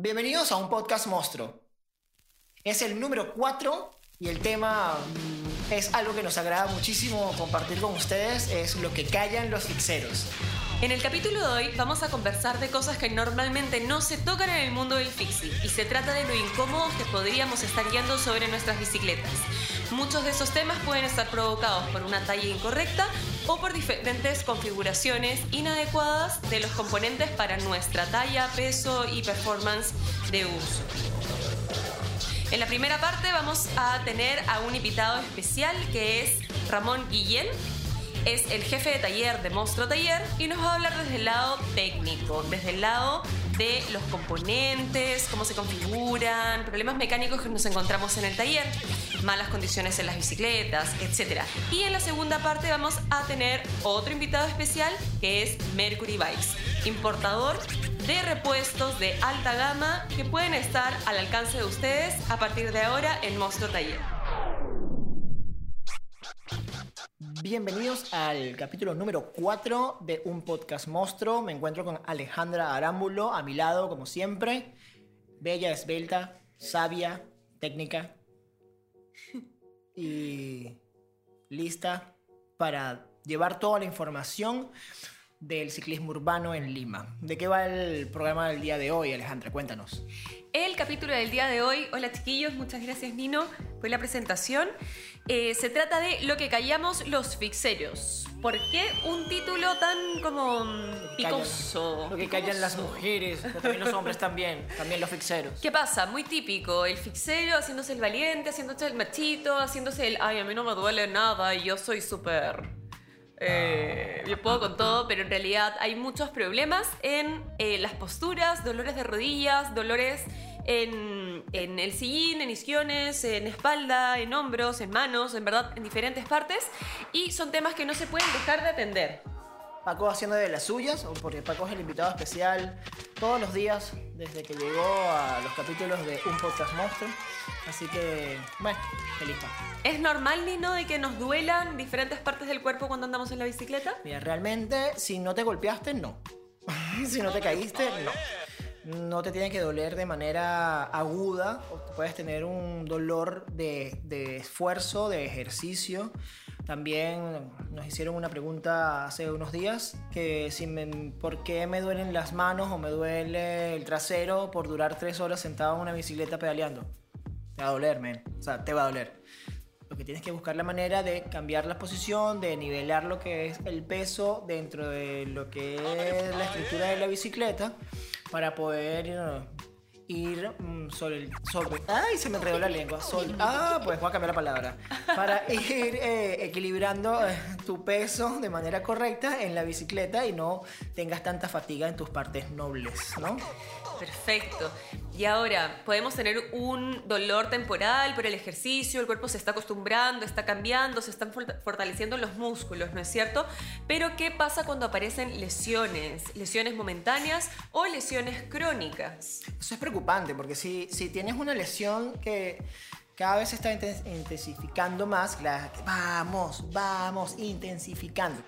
Bienvenidos a un podcast monstruo. Es el número 4 y el tema mm, es algo que nos agrada muchísimo compartir con ustedes, es lo que callan los fixeros. En el capítulo de hoy vamos a conversar de cosas que normalmente no se tocan en el mundo del fixie y se trata de lo incómodos que podríamos estar guiando sobre nuestras bicicletas. Muchos de esos temas pueden estar provocados por una talla incorrecta o por diferentes configuraciones inadecuadas de los componentes para nuestra talla, peso y performance de uso. En la primera parte vamos a tener a un invitado especial que es Ramón Guillén, es el jefe de taller de Monstruo Taller y nos va a hablar desde el lado técnico, desde el lado de los componentes, cómo se configuran, problemas mecánicos que nos encontramos en el taller, malas condiciones en las bicicletas, etc. Y en la segunda parte vamos a tener otro invitado especial que es Mercury Bikes, importador de repuestos de alta gama que pueden estar al alcance de ustedes a partir de ahora en Monstruo Taller. Bienvenidos al capítulo número 4 de Un Podcast Monstruo. Me encuentro con Alejandra Arámbulo a mi lado, como siempre. Bella, esbelta, sabia, técnica. Y lista para llevar toda la información del ciclismo urbano en Lima. ¿De qué va el programa del día de hoy, Alejandra? Cuéntanos. El capítulo del día de hoy, hola chiquillos, muchas gracias Nino por la presentación. Eh, se trata de lo que callamos los fixeros. ¿Por qué un título tan como mm, picoso? lo que callan las mujeres, pero también los hombres también, también los fixeros. ¿Qué pasa? Muy típico, el fixero haciéndose el valiente, haciéndose el machito, haciéndose el, ay, a mí no me duele nada y yo soy súper eh, yo puedo con todo, pero en realidad hay muchos problemas en eh, las posturas, dolores de rodillas, dolores en, en, el sillín, en isquiones, en espalda, en hombros, en manos, en verdad, en diferentes partes. Y son temas que no se pueden dejar de atender. Paco haciendo de las suyas, porque Paco es el invitado especial todos los días desde que llegó a los capítulos de Un Podcast Monstruo. Así que, bueno, feliz ¿Es normal, Nino, de que nos duelan diferentes partes del cuerpo cuando andamos en la bicicleta? Mira, realmente, si no te golpeaste, no. si no te caíste, no no te tiene que doler de manera aguda, puedes tener un dolor de, de, esfuerzo, de ejercicio. También nos hicieron una pregunta hace unos días, que si me, por qué me duelen las manos o me duele el trasero por durar tres horas sentado en una bicicleta pedaleando. Te va a doler, men. O sea, te va a doler. Lo que tienes que buscar la manera de cambiar la posición, de nivelar lo que es el peso dentro de lo que es la estructura de la bicicleta para poder ir mm, sobre, sobre... ¡Ay! Se me enredó la lengua. ah, pues voy a cambiar la palabra. Para ir eh, equilibrando eh, tu peso de manera correcta en la bicicleta y no tengas tanta fatiga en tus partes nobles, ¿no? Perfecto. Y ahora, podemos tener un dolor temporal por el ejercicio, el cuerpo se está acostumbrando, está cambiando, se están fortaleciendo los músculos, ¿no es cierto? Pero ¿qué pasa cuando aparecen lesiones? Lesiones momentáneas o lesiones crónicas. Eso es preocupante, porque si, si tienes una lesión que cada vez se está intensificando más, vamos, vamos, intensificando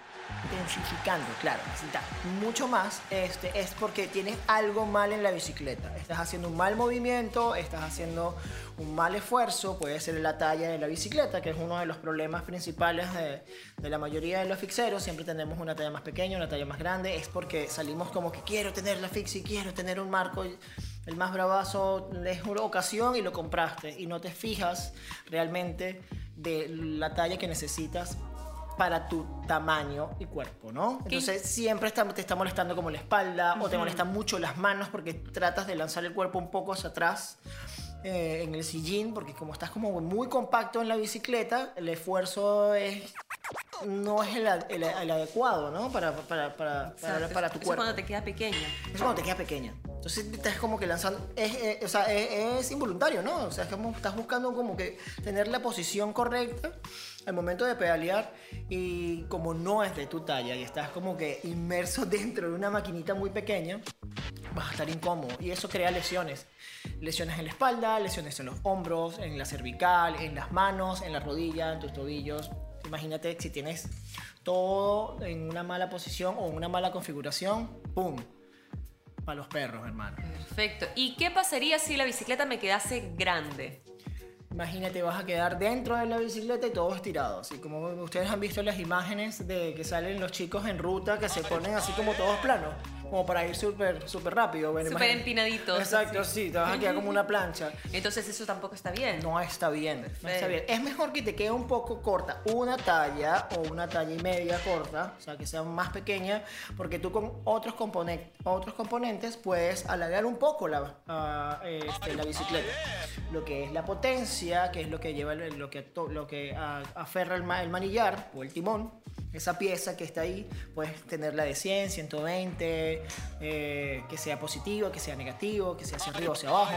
intensificando, claro, necesitas mucho más, este, es porque tienes algo mal en la bicicleta. Estás haciendo un mal movimiento, estás haciendo un mal esfuerzo, puede ser la talla de la bicicleta, que es uno de los problemas principales de, de la mayoría de los fixeros. Siempre tenemos una talla más pequeña, una talla más grande, es porque salimos como que quiero tener la fixie, quiero tener un marco el más bravazo es una ocasión y lo compraste y no te fijas realmente de la talla que necesitas para tu tamaño y cuerpo, ¿no? Entonces siempre te está molestando como la espalda o te molestan mucho las manos porque tratas de lanzar el cuerpo un poco hacia atrás eh, en el sillín porque como estás como muy compacto en la bicicleta, el esfuerzo es no es el, adecuado, ¿no? Para, para, para, para, tu cuerpo. Es cuando te queda pequeña. Es cuando te queda pequeña. Entonces estás como que lanzando, es, eh, o sea, es, involuntario, ¿no? O sea, es como estás buscando como que tener la posición correcta al momento de pedalear y como no es de tu talla y estás como que inmerso dentro de una maquinita muy pequeña, vas a estar incómodo y eso crea lesiones. Lesiones en la espalda, lesiones en los hombros, en la cervical, en las manos, en la rodilla, en tus tobillos. Imagínate si tienes todo en una mala posición o una mala configuración, ¡pum! Para los perros, hermano. Perfecto. ¿Y qué pasaría si la bicicleta me quedase grande? Imagínate, vas a quedar dentro de la bicicleta y todo estirado. Así como ustedes han visto las imágenes de que salen los chicos en ruta que se ponen así como todos planos como para ir súper súper rápido. Súper empinaditos. Exacto, sí, te vas a quedar como una plancha. Entonces eso tampoco está bien. No está bien, no está bien. Es mejor que te quede un poco corta una talla o una talla y media corta, o sea, que sea más pequeña, porque tú con otros, componentes otros componentes puedes alargar un poco la, ah, este, la bicicleta. Lo que es la potencia, que es lo que lleva lo que, lo que aferra el manillar o el timón esa pieza que está ahí, puedes tenerla de 100, 120, eh, que sea positivo, que sea negativo, que sea hacia arriba o hacia abajo,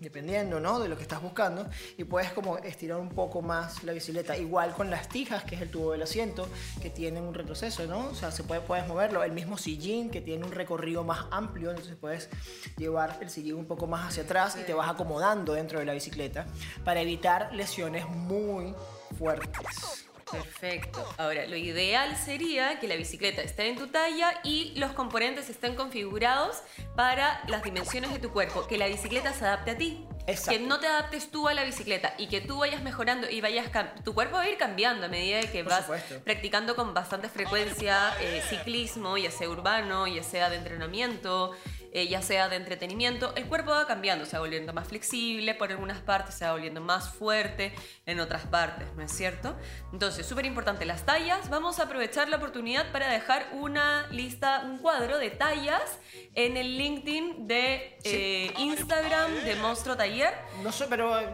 dependiendo ¿no? de lo que estás buscando. Y puedes como estirar un poco más la bicicleta. Igual con las tijas, que es el tubo del asiento, que tienen un retroceso, ¿no? O sea, se puede, puedes moverlo. El mismo sillín, que tiene un recorrido más amplio, entonces puedes llevar el sillín un poco más hacia atrás y te vas acomodando dentro de la bicicleta para evitar lesiones muy fuertes. Perfecto. Ahora, lo ideal sería que la bicicleta esté en tu talla y los componentes estén configurados para las dimensiones de tu cuerpo, que la bicicleta se adapte a ti. Que no te adaptes tú a la bicicleta y que tú vayas mejorando y vayas... Tu cuerpo va a ir cambiando a medida que vas practicando con bastante frecuencia eh, ciclismo, ya sea urbano, ya sea de entrenamiento, eh, ya sea de entretenimiento, el cuerpo va cambiando, se va volviendo más flexible, por algunas partes se va volviendo más fuerte, en otras partes, ¿no es cierto? Entonces, súper importante las tallas. Vamos a aprovechar la oportunidad para dejar una lista, un cuadro de tallas en el LinkedIn de eh, Instagram de Monstruo Taller. No sé, pero eh,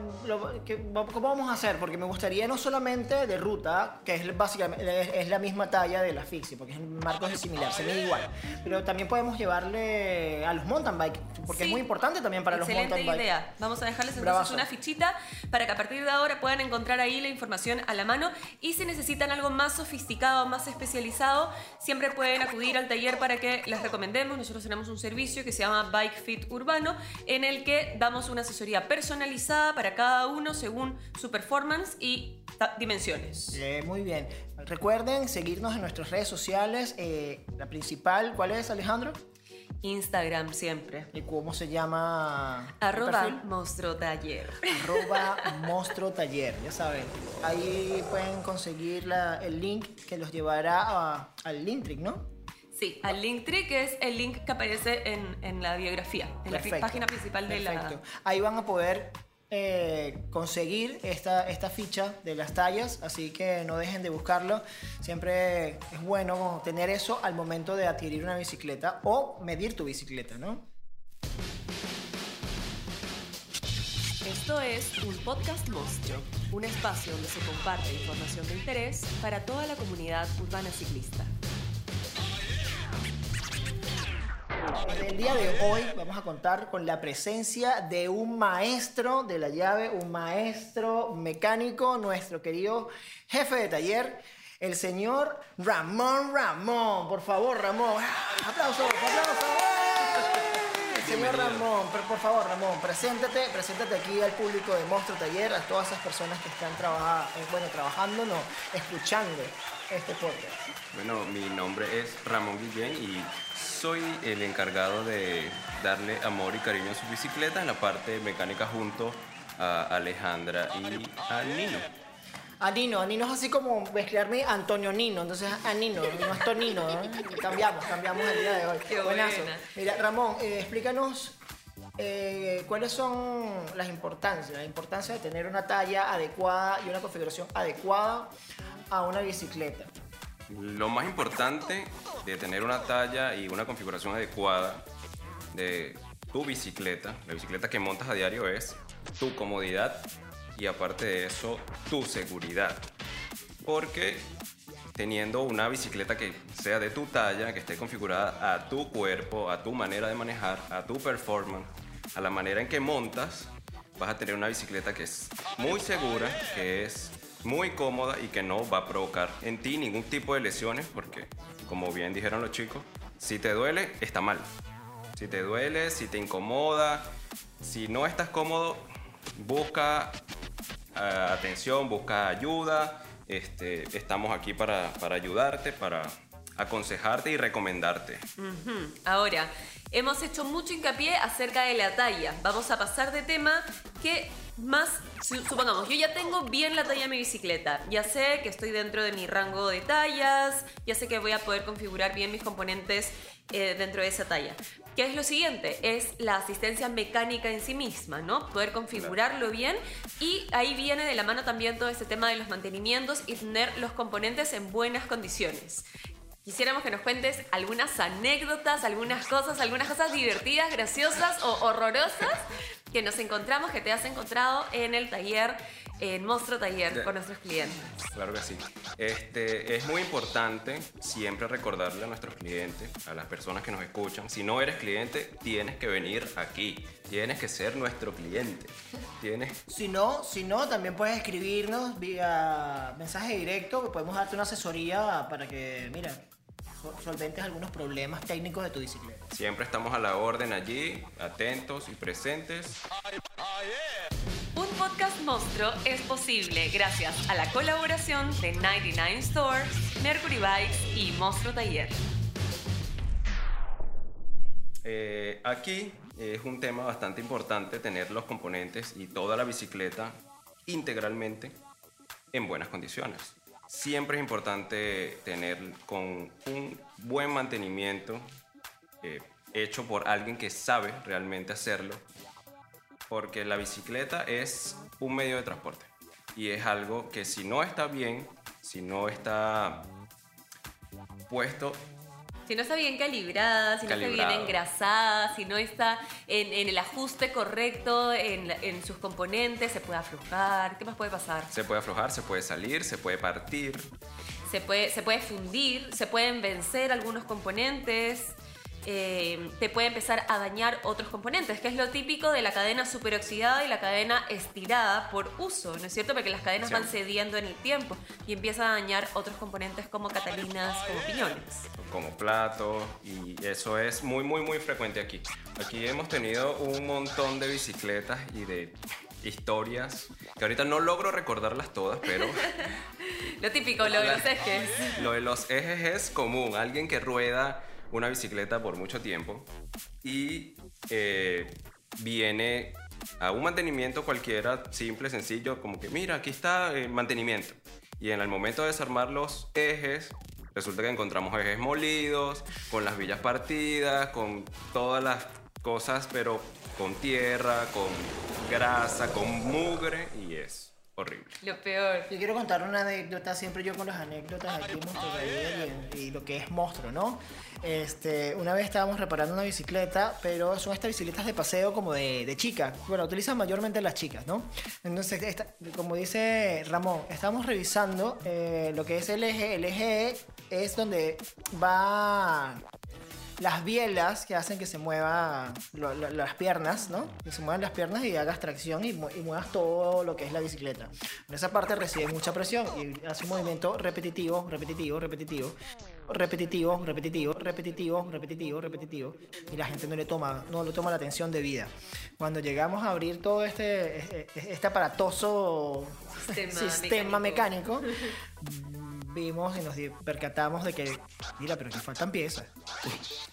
¿cómo vamos a hacer? Porque me gustaría no solamente de ruta, que es básicamente es, la misma talla de la Fixie, porque el marco es similar, se mide igual, pero también podemos llevarle los mountain bike, porque es muy importante también para los mountain bike. idea. Vamos a dejarles entonces una fichita para que a partir de ahora puedan encontrar ahí la información a la mano y si necesitan algo más sofisticado, más especializado, siempre pueden acudir al taller para que les recomendemos. Nosotros tenemos un servicio que se llama Bike Fit Urbano en el que damos una asesoría personalizada para cada uno según su performance y dimensiones. Eh, muy bien. Recuerden seguirnos en nuestras redes sociales. Eh, la principal, ¿cuál es, Alejandro? Instagram siempre. ¿Y cómo se llama? Arroba Monstruo Taller. Arroba Monstruo Taller, ya saben. Ahí pueden conseguir el link que los llevará al Linktree, ¿no? Sí, al Linktree, que es el link que aparece en, la biografía, en la página principal de la... Ahí van a poder eh, conseguir esta, esta ficha de las tallas, así que no dejen de buscarlo. Siempre es bueno tener eso al momento de adquirir una bicicleta o medir tu bicicleta, ¿no? Esto es un podcast monstruo, un espacio donde se comparte información de interés para toda la comunidad urbana ciclista. En el día de hoy vamos a contar con la presencia de un maestro de la llave, un maestro mecánico, nuestro querido jefe de taller, el señor Ramón Ramón. Por favor, Ramón. Aplausos, aplausos. El señor Ramón, por favor, Ramón, preséntate, preséntate aquí al público de Monstruo Taller, a todas esas personas que están eh, bueno, trabajando, no, escuchando este podcast. Bueno, mi nombre es Ramón Guillén y soy el encargado de darle amor y cariño a su bicicleta en la parte mecánica junto a Alejandra y a Nino. A Nino, a Nino es así como mezclarme Antonio Nino, entonces a Nino, no es Tonino, cambiamos, cambiamos el día de hoy. Qué Buenazo. Mira, Ramón, eh, explícanos eh, cuáles son las importancias, la importancia de tener una talla adecuada y una configuración adecuada a una bicicleta. Lo más importante de tener una talla y una configuración adecuada de tu bicicleta, la bicicleta que montas a diario es tu comodidad y aparte de eso tu seguridad. Porque teniendo una bicicleta que sea de tu talla, que esté configurada a tu cuerpo, a tu manera de manejar, a tu performance, a la manera en que montas, vas a tener una bicicleta que es muy segura, que es muy cómoda y que no va a provocar en ti ningún tipo de lesiones porque, como bien dijeron los chicos, si te duele, está mal. Si te duele, si te incomoda, si no estás cómodo, busca eh, atención, busca ayuda. Este, estamos aquí para, ayudarte, para aconsejarte y recomendarte. Ahora, hemos hecho mucho hincapié acerca de la talla. Vamos a pasar de tema que más, su- supongamos, yo ya tengo bien la talla de mi bicicleta. Ya sé que estoy dentro de mi rango de tallas, ya sé que voy a poder configurar bien mis componentes eh, dentro de esa talla. ¿Qué es lo siguiente? Es la asistencia mecánica en sí misma, ¿no? Poder configurarlo bien y ahí viene de la mano también todo este tema de los mantenimientos y tener los componentes en buenas condiciones. Quisiéramos que nos cuentes algunas anécdotas, algunas cosas, algunas cosas divertidas, graciosas o horrorosas que nos encontramos, que te has encontrado en el taller, en Monstruo Taller con nuestros clientes. Claro que sí. Este, es muy importante siempre recordarle a nuestros clientes, a las personas que nos escuchan, si no eres cliente, tienes que venir aquí, tienes que ser nuestro cliente. Tienes Si no, si no, también puedes escribirnos vía mensaje directo, que podemos darte una asesoría para que, mira, sol- solventes algunos problemas técnicos de tu bicicleta. Siempre estamos a la orden allí, atentos y presentes. Un podcast monstruo es posible gracias a la colaboración de 99 Stores, Mercury Bikes y Monstruo Taller. Eh, aquí es un tema bastante importante tener los componentes y toda la bicicleta integralmente en buenas condiciones. Siempre es importante tener con un buen mantenimiento eh, hecho por alguien que sabe realmente hacerlo, porque la bicicleta es un medio de transporte y es algo que si no está bien, si no está puesto Si no está bien calibrada, si no está bien engrasada, si no está en, en el ajuste correcto en, en sus componentes, se puede aflojar. ¿Qué más puede pasar? Se puede aflojar, se puede salir, se puede partir. Se puede, se puede fundir, se pueden vencer algunos componentes, eh, te puede empezar a dañar otros componentes, que es lo típico de la cadena superoxidada y la cadena estirada por uso, ¿no es cierto? Porque las cadenas Sí. van cediendo en el tiempo y empiezan a dañar otros componentes como catalinas, como piñones. como platos y eso es muy muy muy frecuente aquí. Aquí hemos tenido un montón de bicicletas y de historias que ahorita no logro recordarlas todas, pero Lo típico, lo de los ejes. lo de los ejes es común. Alguien que rueda una bicicleta por mucho tiempo y eh, viene a un mantenimiento cualquiera, simple, sencillo, como que mira, aquí está el mantenimiento. Y en el momento de desarmar los ejes, resulta que encontramos ejes molidos, con las villas partidas, con todas las cosas, pero con tierra, con grasa, con mugre, y es horrible. Lo peor. Yo quiero contar una anécdota, siempre yo con las anécdotas aquí en y, y lo que es monstruo, ¿no? Este, una vez estábamos reparando una bicicleta, pero son estas bicicletas de paseo como de, de chicas. Bueno, utilizan mayormente las chicas, ¿no? Entonces, esta- como dice Ramón, estamos revisando eh, lo que es el eje. El eje es donde va las bielas que hacen que se muevan las piernas, ¿no? Que se muevan las piernas y hagas tracción y, mu- y muevas todo lo que es la bicicleta. En esa parte recibe mucha presión y hace un movimiento repetitivo, repetitivo, repetitivo, repetitivo, repetitivo, repetitivo, repetitivo, repetitivo. Y la gente no le toma, no le toma la atención debida. Cuando llegamos a abrir todo este, este, este aparatoso Sistema sistema mecánico vimos y nos percatamos de que, mira, pero aquí faltan piezas.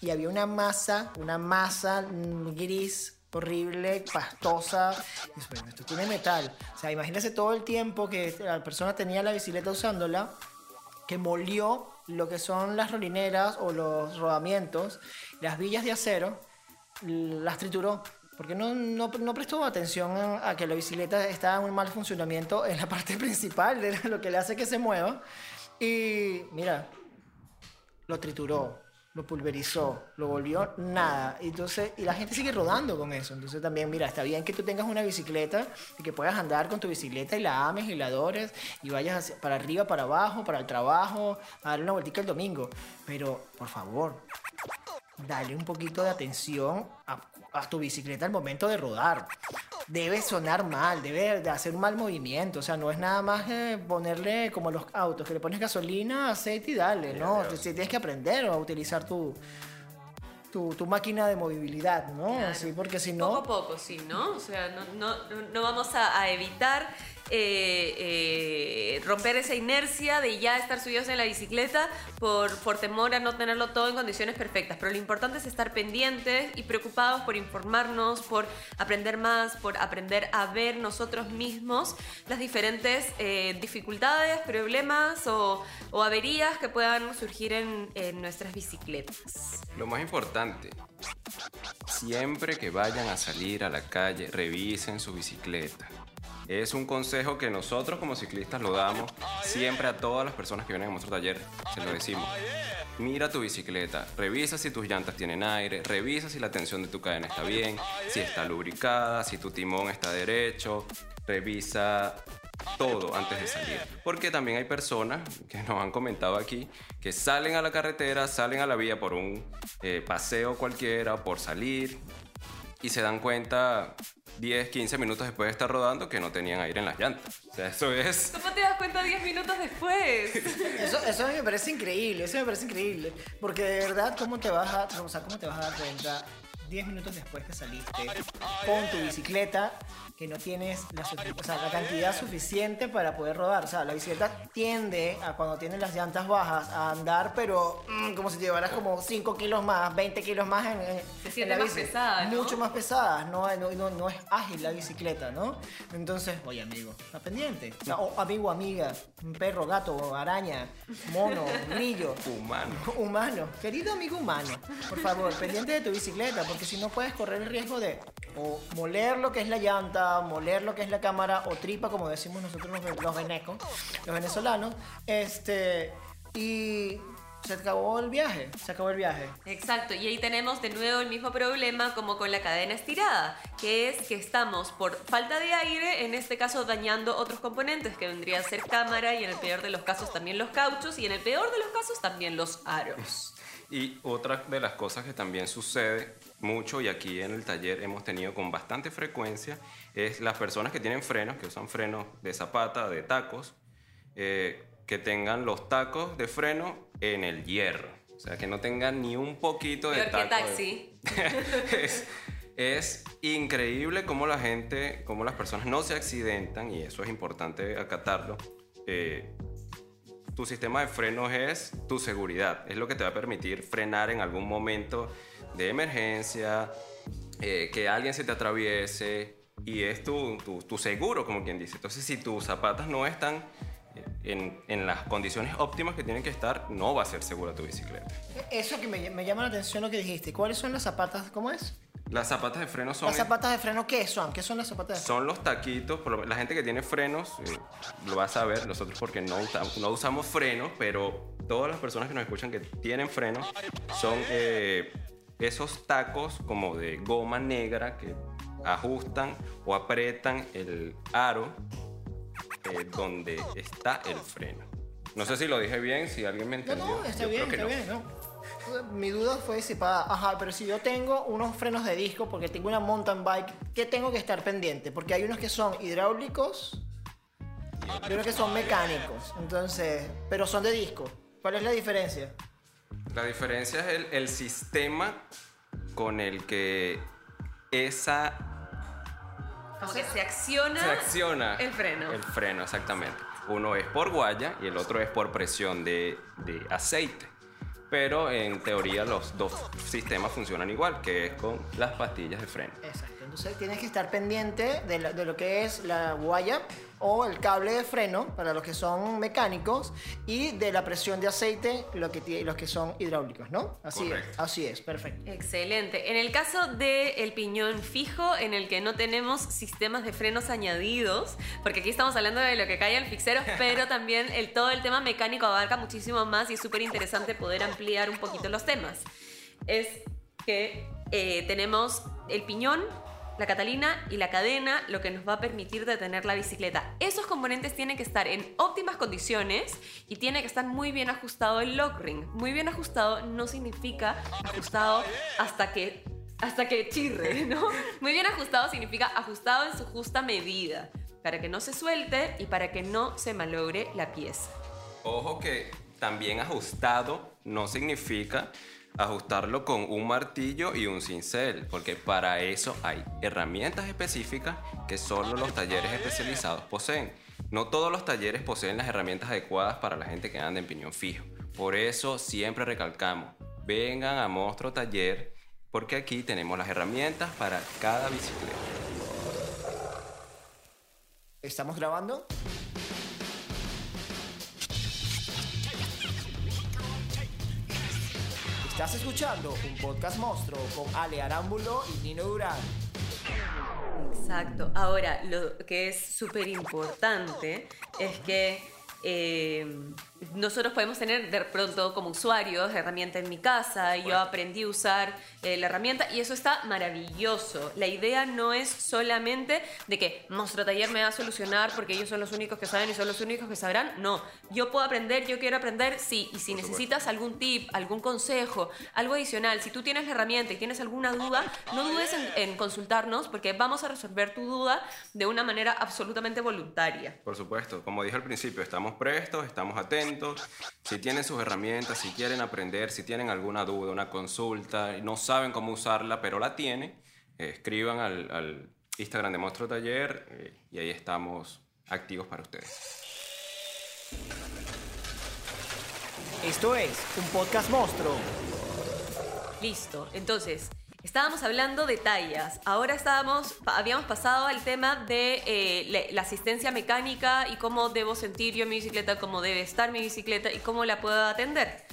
Y había una masa, una masa gris horrible, pastosa. Y bueno, esto tiene metal. O sea, imagínese todo el tiempo que la persona tenía la bicicleta usándola, que molió lo que son las rolineras o los rodamientos, las villas de acero, las trituró. Porque no, no, no prestó atención a, que la bicicleta está en un mal funcionamiento en la parte principal de lo que le hace que se mueva. Y mira, lo trituró, lo pulverizó, lo volvió nada. Entonces, y la gente sigue rodando con eso. Entonces también, mira, está bien que tú tengas una bicicleta y que puedas andar con tu bicicleta y la ames y la adores y vayas para arriba, para abajo, para el trabajo, a darle una vueltica el domingo. Pero, por favor, dale un poquito de atención a, a tu bicicleta al momento de rodar. Debe sonar mal, debe de hacer un mal movimiento. O sea, no es nada más eh, ponerle como los autos, que le pones gasolina, aceite y dale, ¿no? Dios. Tienes que aprender a utilizar tu, tu, tu máquina de movilidad, ¿no? Claro. Sí, porque si Poco no... a poco, sí, ¿no? O sea, no, no, no- no vamos a, a evitar eh, eh, romper esa inercia de ya estar subidos en la bicicleta por, por temor a no tenerlo todo en condiciones perfectas. Pero lo importante es estar pendientes y preocupados por informarnos, por aprender más, por aprender a ver nosotros mismos las diferentes eh, dificultades, problemas o, averías que puedan surgir en nuestras bicicletas. Lo más importante, siempre que vayan a salir a la calle, revisen su bicicleta. Es un consejo que nosotros como ciclistas lo damos siempre a todas las personas que vienen a nuestro taller. Se lo decimos. Mira tu bicicleta, revisa si tus llantas tienen aire, revisa si la tensión de tu cadena está bien, si está lubricada, si tu timón está derecho, revisa todo antes de salir. Porque también hay personas que nos han comentado aquí que salen a la carretera, salen a la vía por un eh, paseo cualquiera, por salir, y se dan cuenta 10, 15 minutos después de estar rodando que no tenían aire en las llantas. O sea, eso es... ¿Cómo te das cuenta 10 minutos después? Eso, eso me parece increíble, eso me parece increíble. Porque de verdad, ¿cómo te vas a, o sea, cómo te vas a dar cuenta 10 minutos después que saliste con tu bicicleta que no tienes la, o sea, la cantidad suficiente para poder rodar? O sea, la bicicleta tiende a cuando tiene las llantas bajas a andar, pero mm, como si te llevaras como 5 kilos más, 20 kilos más en, en- Se en siente la más bici. pesada, ¿no? Mucho más pesada, no, no, no, no es ágil la bicicleta, ¿no? Entonces, oye amigo, está pendiente. O, sea, o amigo, amiga, un perro, gato, araña, mono, grillo. Humano. Humano, querido amigo humano, por favor, pendiente de tu bicicleta, porque si no puedes correr el riesgo de o moler lo que es la llanta, moler lo que es la cámara, o tripa, como decimos nosotros los, los venecos, los venezolanos, este, y se acabó el viaje, se acabó el viaje. Exacto, y ahí tenemos de nuevo el mismo problema como con la cadena estirada, que es que estamos por falta de aire, en este caso dañando otros componentes, que vendría a ser cámara y en el peor de los casos también los cauchos y en el peor de los casos también los aros. Y otra de las cosas que también sucede mucho y aquí en el taller hemos tenido con bastante frecuencia es las personas que tienen frenos, que usan frenos de zapata, de tacos, eh, que tengan los tacos de freno en el hierro. O sea, que no tengan ni un poquito de taco. de- taxi. es, es increíble cómo la gente, cómo las personas no se accidentan y eso es importante acatarlo. Eh, tu sistema de frenos es tu seguridad, es lo que te va a permitir frenar en algún momento de emergencia, eh, que alguien se te atraviese y es tu, tu- tu seguro, como quien dice. Entonces, si tus zapatas no están en, en las condiciones óptimas que tienen que estar, no va a ser segura tu bicicleta. Eso que me, me llama la atención lo que dijiste, ¿cuáles son las zapatas? ¿Cómo es? Las zapatas de freno son... Las zapatas de freno, ¿qué son? ¿Qué son las zapatas de freno? Son los taquitos, por lo- la gente que tiene frenos eh, lo va a saber, nosotros porque no, usa- no usamos frenos, pero todas las personas que nos escuchan que tienen frenos son eh, esos tacos como de goma negra que ajustan o apretan el aro eh, donde está el freno. No sé si lo dije bien, si alguien me No, entendió. no, está Yo bien, creo que está no. bien, no. Mi duda fue si para, ajá, pero si yo tengo unos frenos de disco porque tengo una mountain bike, ¿qué tengo que estar pendiente? Porque hay unos que son hidráulicos y unos que son mecánicos. Entonces, pero son de disco. ¿Cuál es la diferencia? La diferencia es el, el sistema con el que esa Como que se acciona, se acciona el freno. El freno, exactamente. Uno es por guaya y el otro es por presión de, de aceite. Pero en teoría los dos sistemas funcionan igual, que es con las pastillas de freno. Exacto. Entonces tienes que estar pendiente de, la- de lo que es la guaya o el cable de freno para los que son mecánicos y de la presión de aceite lo que los que son hidráulicos, ¿no? Así Correcto. es. Así es, perfecto. Excelente. En el caso del piñón fijo, en el que no tenemos sistemas de frenos añadidos, porque aquí estamos hablando de lo que cae al fixero, pero también el, todo el tema mecánico abarca muchísimo más y es súper interesante poder ampliar un poquito los temas. Es que eh, tenemos el piñón, la catalina y la cadena, lo que nos va a permitir detener la bicicleta. Esos componentes tienen que estar en óptimas condiciones y tiene que estar muy bien ajustado el lock ring. Muy bien ajustado no significa ajustado hasta que hasta que chirre, ¿no? Muy bien ajustado significa ajustado en su justa medida, para que no se suelte y para que no se malogre la pieza. Ojo que también ajustado no significa ajustarlo con un martillo y un cincel, porque para eso hay herramientas específicas que solo los talleres especializados poseen. No todos los talleres poseen las herramientas adecuadas para la gente que anda en piñón fijo. Por eso siempre recalcamos, vengan a Monstruo Taller, porque aquí tenemos las herramientas para cada bicicleta. ¿Estamos grabando? Estás escuchando un podcast monstruo con Ale Arámbulo y Nino Durán. Exacto. Ahora, lo que es súper importante es que eh, nosotros podemos tener de pronto como usuarios herramienta en mi casa y yo aprendí a usar eh, la herramienta y eso está maravilloso. La idea no es solamente de que Monstruo Taller me va a solucionar porque ellos son los únicos que saben y son los únicos que sabrán. No, yo puedo aprender, yo quiero aprender, sí. Y si necesitas algún tip, algún consejo, algo adicional, si tú tienes la herramienta y tienes alguna duda, no dudes en, en consultarnos porque vamos a resolver tu duda de una manera absolutamente voluntaria. Por supuesto, como dije al principio, estamos prestos, estamos atentos. Si tienen sus herramientas, si quieren aprender, si tienen alguna duda, una consulta, y no saben cómo usarla, pero la tienen, eh, escriban al, al Instagram de Monstruo Taller eh, y ahí estamos activos para ustedes. Esto es un podcast monstruo. Listo. Entonces, estábamos hablando de tallas. Ahora estábamos, habíamos pasado al tema de eh, la, asistencia mecánica y cómo debo sentir yo mi bicicleta, cómo debe estar mi bicicleta y cómo la puedo atender.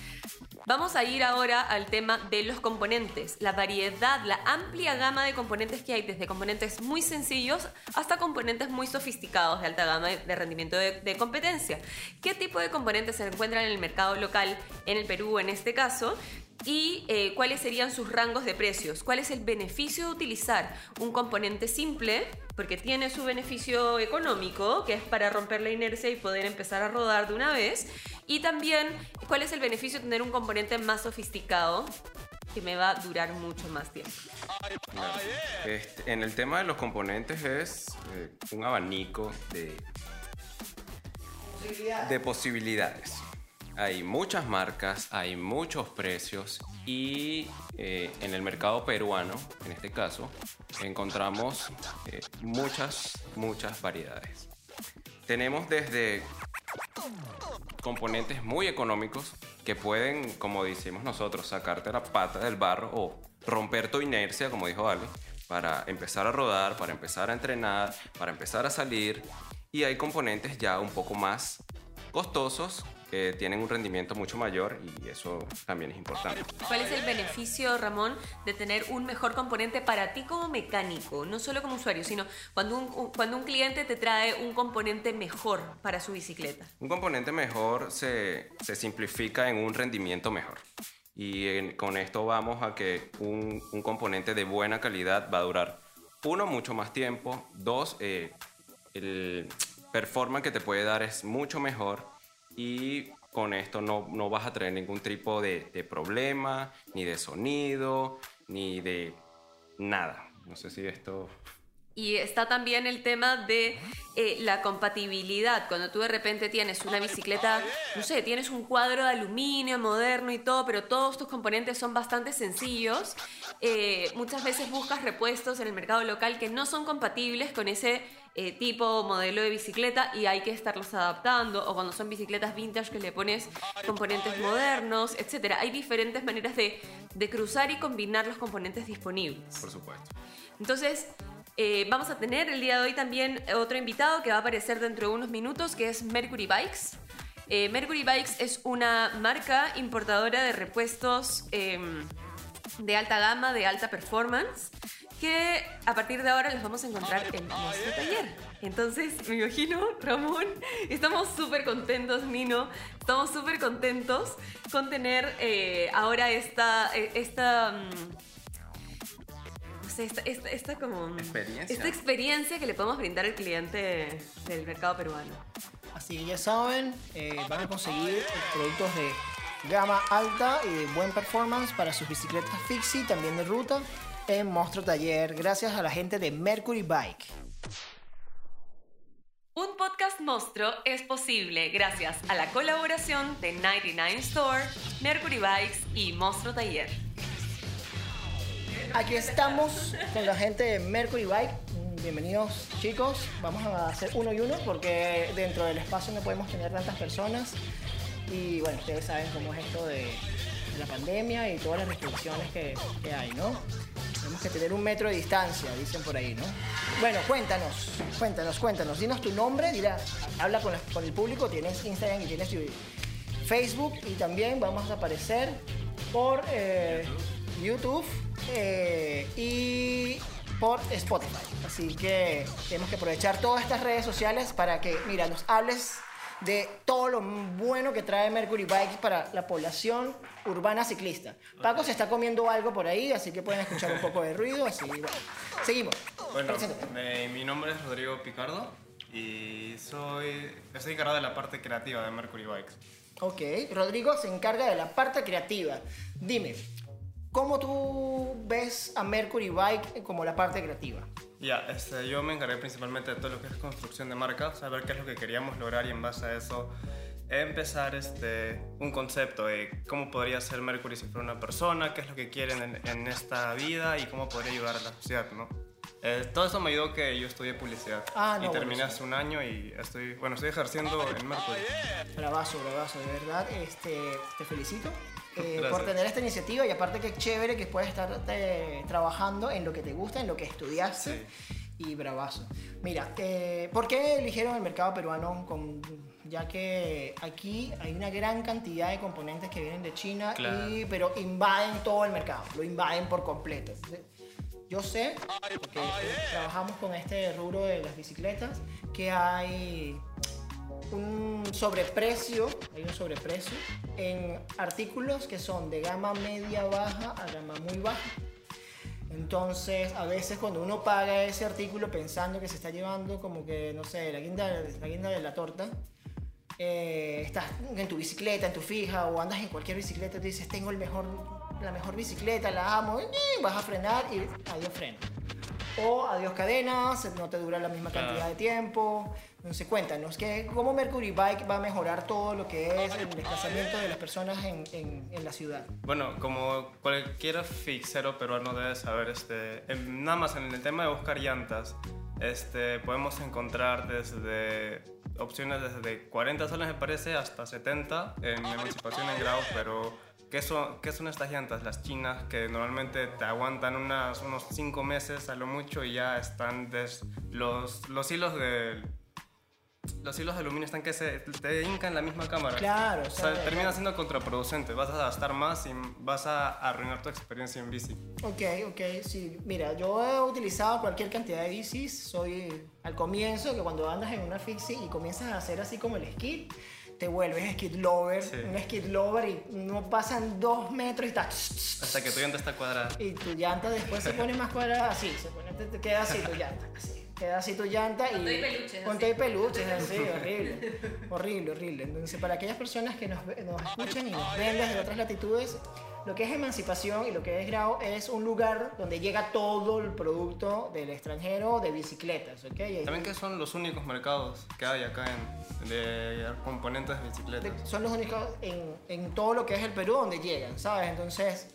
Vamos a ir ahora al tema de los componentes, la variedad, la amplia gama de componentes que hay, desde componentes muy sencillos hasta componentes muy sofisticados de alta gama de rendimiento de competencia. ¿Qué tipo de componentes se encuentran en el mercado local, en el Perú en este caso? Y eh, cuáles serían sus rangos de precios. ¿Cuál es el beneficio de utilizar un componente simple? Porque tiene su beneficio económico, que es para romper la inercia y poder empezar a rodar de una vez. Y también, ¿cuál es el beneficio de tener un componente más sofisticado? Que me va a durar mucho más tiempo. Claro. Este, en el tema de los componentes es eh, un abanico de, de posibilidades. Hay muchas marcas, hay muchos precios y eh, en el mercado peruano, en este caso, encontramos eh, muchas, muchas variedades. Tenemos desde componentes muy económicos que pueden, como decimos nosotros, sacarte la pata del barro o romper tu inercia, como dijo Ale, para empezar a rodar, para empezar a entrenar, para empezar a salir. Y hay componentes ya un poco más costosos que tienen un rendimiento mucho mayor y eso también es importante. ¿Cuál es el beneficio, Ramón, de tener un mejor componente para ti como mecánico? No solo como usuario, sino cuando un, cuando un cliente te trae un componente mejor para su bicicleta. Un componente mejor se, se simplifica en un rendimiento mejor. Y en- con esto vamos a que un, un componente de buena calidad va a durar, uno, mucho más tiempo, dos, eh, el performance que te puede dar es mucho mejor y con esto no, no vas a tener ningún tipo de, problema, ni de sonido, ni de nada. No sé si esto... Y está también el tema de eh, la compatibilidad. Cuando tú de repente tienes una bicicleta, no sé, tienes un cuadro de aluminio moderno y todo, pero todos tus componentes son bastante sencillos, eh, muchas veces buscas repuestos en el mercado local que no son compatibles con ese eh, tipo modelo de bicicleta y hay que estarlos adaptando. O cuando son bicicletas vintage que le pones componentes modernos, etc. Hay diferentes maneras de, de cruzar y combinar los componentes disponibles. Por supuesto. Entonces, eh, vamos a tener el día de hoy también otro invitado que va a aparecer dentro de unos minutos, que es Mercury Bikes. Eh, Mercury Bikes es una marca importadora de repuestos em, de alta gama, de alta performance, que a partir de ahora los vamos a encontrar en nuestro taller. Entonces, me imagino, Ramón, estamos súper contentos, Nino, estamos súper contentos con tener eh, ahora esta, eh, esta mm, no sé, esta, esta, esta como... Experiencia. Esta experiencia que le podemos brindar al cliente del mercado peruano. Así que ya saben, eh, van a conseguir productos de gama alta y de buen performance para sus bicicletas fixie, también de ruta, en Monstruo Taller, gracias a la gente de Mercury Bike. Un podcast monstruo es posible gracias a la colaboración de 99 Store, Mercury Bikes y Monstruo Taller. Aquí estamos con la gente de Mercury Bike. Bienvenidos chicos. Vamos a hacer uno y uno porque dentro del espacio no podemos tener tantas personas. Y bueno, ustedes saben cómo es esto de, de la pandemia y todas las restricciones que, hay, ¿no? Tenemos que tener un metro de distancia, dicen por ahí, ¿no? Bueno, cuéntanos, cuéntanos, cuéntanos. Dinos tu nombre, dirá, habla con, el público, tienes Instagram y tienes Facebook y también vamos a aparecer por eh, YouTube eh, y por Spotify. Así que tenemos que aprovechar todas estas redes sociales para que, mira, nos hables de todo lo bueno que trae Mercury Bikes para la población urbana ciclista. Paco se está comiendo algo por ahí, así que pueden escuchar un poco de ruido, así bueno. Seguimos. Bueno, mi nombre es Rodrigo Picardo y soy, estoy encargado de la parte creativa de Mercury Bikes. Ok, Rodrigo se encarga de la parte creativa. Dime, ¿cómo tú ves a Mercury Bike como la parte creativa? Ya, este, yo me encargué principalmente de todo lo que es construcción de marca, saber qué es lo que queríamos lograr y en base a eso empezar este, un concepto de cómo podría ser Mercury si fuera una persona, qué es lo que quieren en, en esta vida y cómo podría ayudar a la sociedad, ¿no? Eh, todo eso me ayudó que yo estudié publicidad Ah, no, y terminé buenísimo. hace un año y estoy, bueno, estoy ejerciendo en Mercury. Bravazo, bravazo, de verdad, este, te felicito eh, por tener esta iniciativa y aparte que chévere que puedes estar eh, trabajando en lo que te gusta, en lo que estudiaste y bravazo. Mira, eh, ¿por qué eligieron el mercado peruano? Con, ya que aquí hay una gran cantidad de componentes que vienen de China, Claro. y, pero invaden todo el mercado, lo invaden por completo. Yo sé, porque trabajamos con este rubro de las bicicletas, que hay un sobreprecio, hay un sobreprecio en artículos que son de gama media baja a gama muy baja. Entonces, a veces cuando uno paga ese artículo pensando que se está llevando como que, no sé, la guinda, la guinda de la torta, eh, estás en tu bicicleta, en tu fija o andas en cualquier bicicleta y tú dices, tengo el mejor, la mejor bicicleta, la amo, y vas a frenar y adiós freno. O adiós cadenas, no te dura la misma cantidad de tiempo. Entonces cuéntanos, ¿qué, ¿cómo Mercury Bike va a mejorar todo lo que es el desplazamiento de las personas en, en- en la ciudad? Bueno, como cualquier fixero peruano debe saber, este, en- nada más en el tema de buscar llantas, este, podemos encontrar desde opciones desde 40 soles me parece hasta 70 en emancipación en grado, pero ¿qué son, ¿qué son estas llantas? Las chinas que normalmente te aguantan unas, unos 5 meses a lo mucho y ya están des, los, los hilos de... Los hilos de aluminio están que se te hincan la misma cámara. Claro, o O sea, sea, termina siendo contraproducente. Vas a gastar más y vas a arruinar tu experiencia en bici. Ok, ok, sí. Mira, yo he utilizado cualquier cantidad de bicis. Soy al comienzo, que cuando andas en una fixie y comienzas a hacer así como el skid, te vuelves skid lover, Sí. un skid lover y no pasan dos metros y estás... Hasta que tu llanta está cuadrada. Y tu llanta después se pone más cuadrada así, se pone, te, te queda así tu llanta, así. Queda así tu llanta y... todo y peluches, Con todo y peluches, así, horrible. Horrible, horrible. Entonces, para aquellas personas que nos, nos escuchan y nos ven desde otras latitudes, lo que es emancipación y lo que es grado es un lugar donde llega todo el producto del extranjero de bicicletas, ¿ok? Y- También que son los únicos mercados que hay acá en, de componentes de bicicletas. de- son los únicos en, en todo lo que es el Perú donde llegan, ¿sabes? Entonces,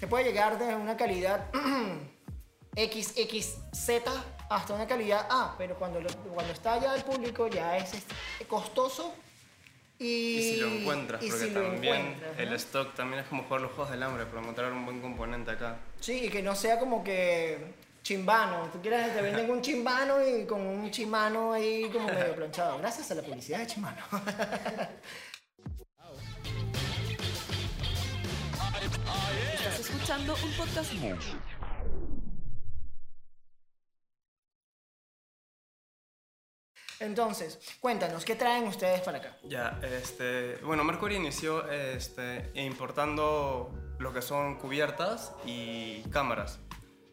te puede llegar de una calidad XXZ hasta una calidad A, pero cuando, lo- cuando está ya al público ya es costoso y, Y si lo encuentras, y porque si también encuentras, el ¿no? stock también es como jugar los juegos del hambre para encontrar un buen componente acá. Sí, y que no sea como que chimbano. Tú quieres, te venden un chimbano y con un chimano ahí como medio planchado. Gracias a la publicidad de chimano. Estás escuchando un podcast Entonces, cuéntanos, ¿qué traen ustedes para acá? Ya, este, bueno, Mercury inició este, importando lo que son cubiertas y cámaras.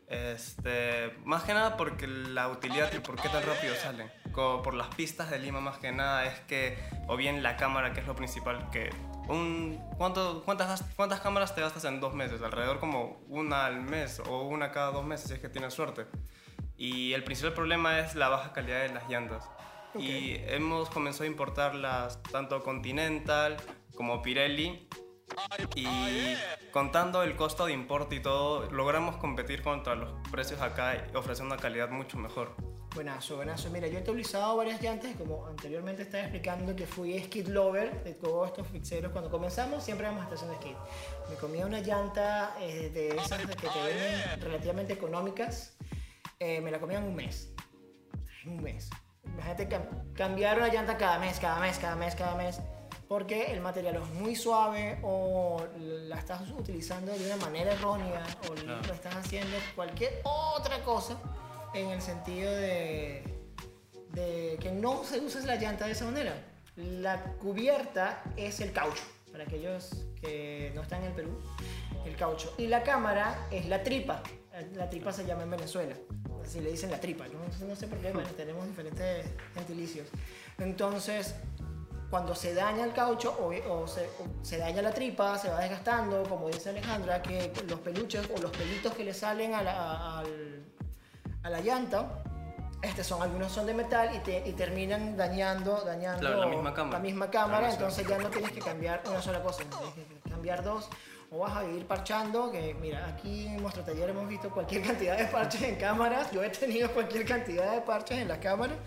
Este, más que nada porque la utilidad y por qué tan rápido salen. Como por las pistas de Lima más que nada es que, o bien la cámara que es lo principal, que un, ¿cuánto, cuántas, ¿cuántas cámaras te gastas en dos meses? Alrededor como una al mes o una cada dos meses si es que tienes suerte. Y el principal problema es la baja calidad de las llantas. Y hemos comenzado a importarlas tanto Continental como Pirelli y contando el costo de importe y todo, logramos competir contra los precios acá y ofrecer una calidad mucho mejor. Buenazo, buenazo. Mira, yo he utilizado varias llantas, como anteriormente estaba explicando que fui skid lover de todos estos fixeros. Cuando comenzamos siempre vamos a estación de skid. Me comía una llanta eh, de esas que te venden relativamente económicas. Eh, me la comía en un mes. En un mes. Imagínate cam- cambiar una llanta cada mes, cada mes, cada mes, cada mes. Porque el material es muy suave o la estás utilizando de una manera errónea o lo estás haciendo cualquier otra cosa en el sentido de, de que no se usa la llanta de esa manera. La cubierta es el caucho, para aquellos que no están en el Perú, el caucho. Y la cámara es la tripa. La tripa se llama en Venezuela. Así le dicen la tripa. No, no sé por qué, bueno, tenemos diferentes gentilicios. Entonces, cuando se daña el caucho o, o se, o se daña la tripa, se va desgastando, como dice Alejandra, que los peluches o los pelitos que le salen a la, al- a la llanta, este son, algunos son de metal y, te- y terminan dañando, dañando Claro, la misma cámara. la misma cámara, Claro, sí. entonces ya no tienes que cambiar una sola cosa, tienes que cambiar dos. O vas a vivir parchando, que mira, aquí en nuestro taller hemos visto cualquier cantidad de parches en cámaras, yo he tenido cualquier cantidad de parches en las cámaras,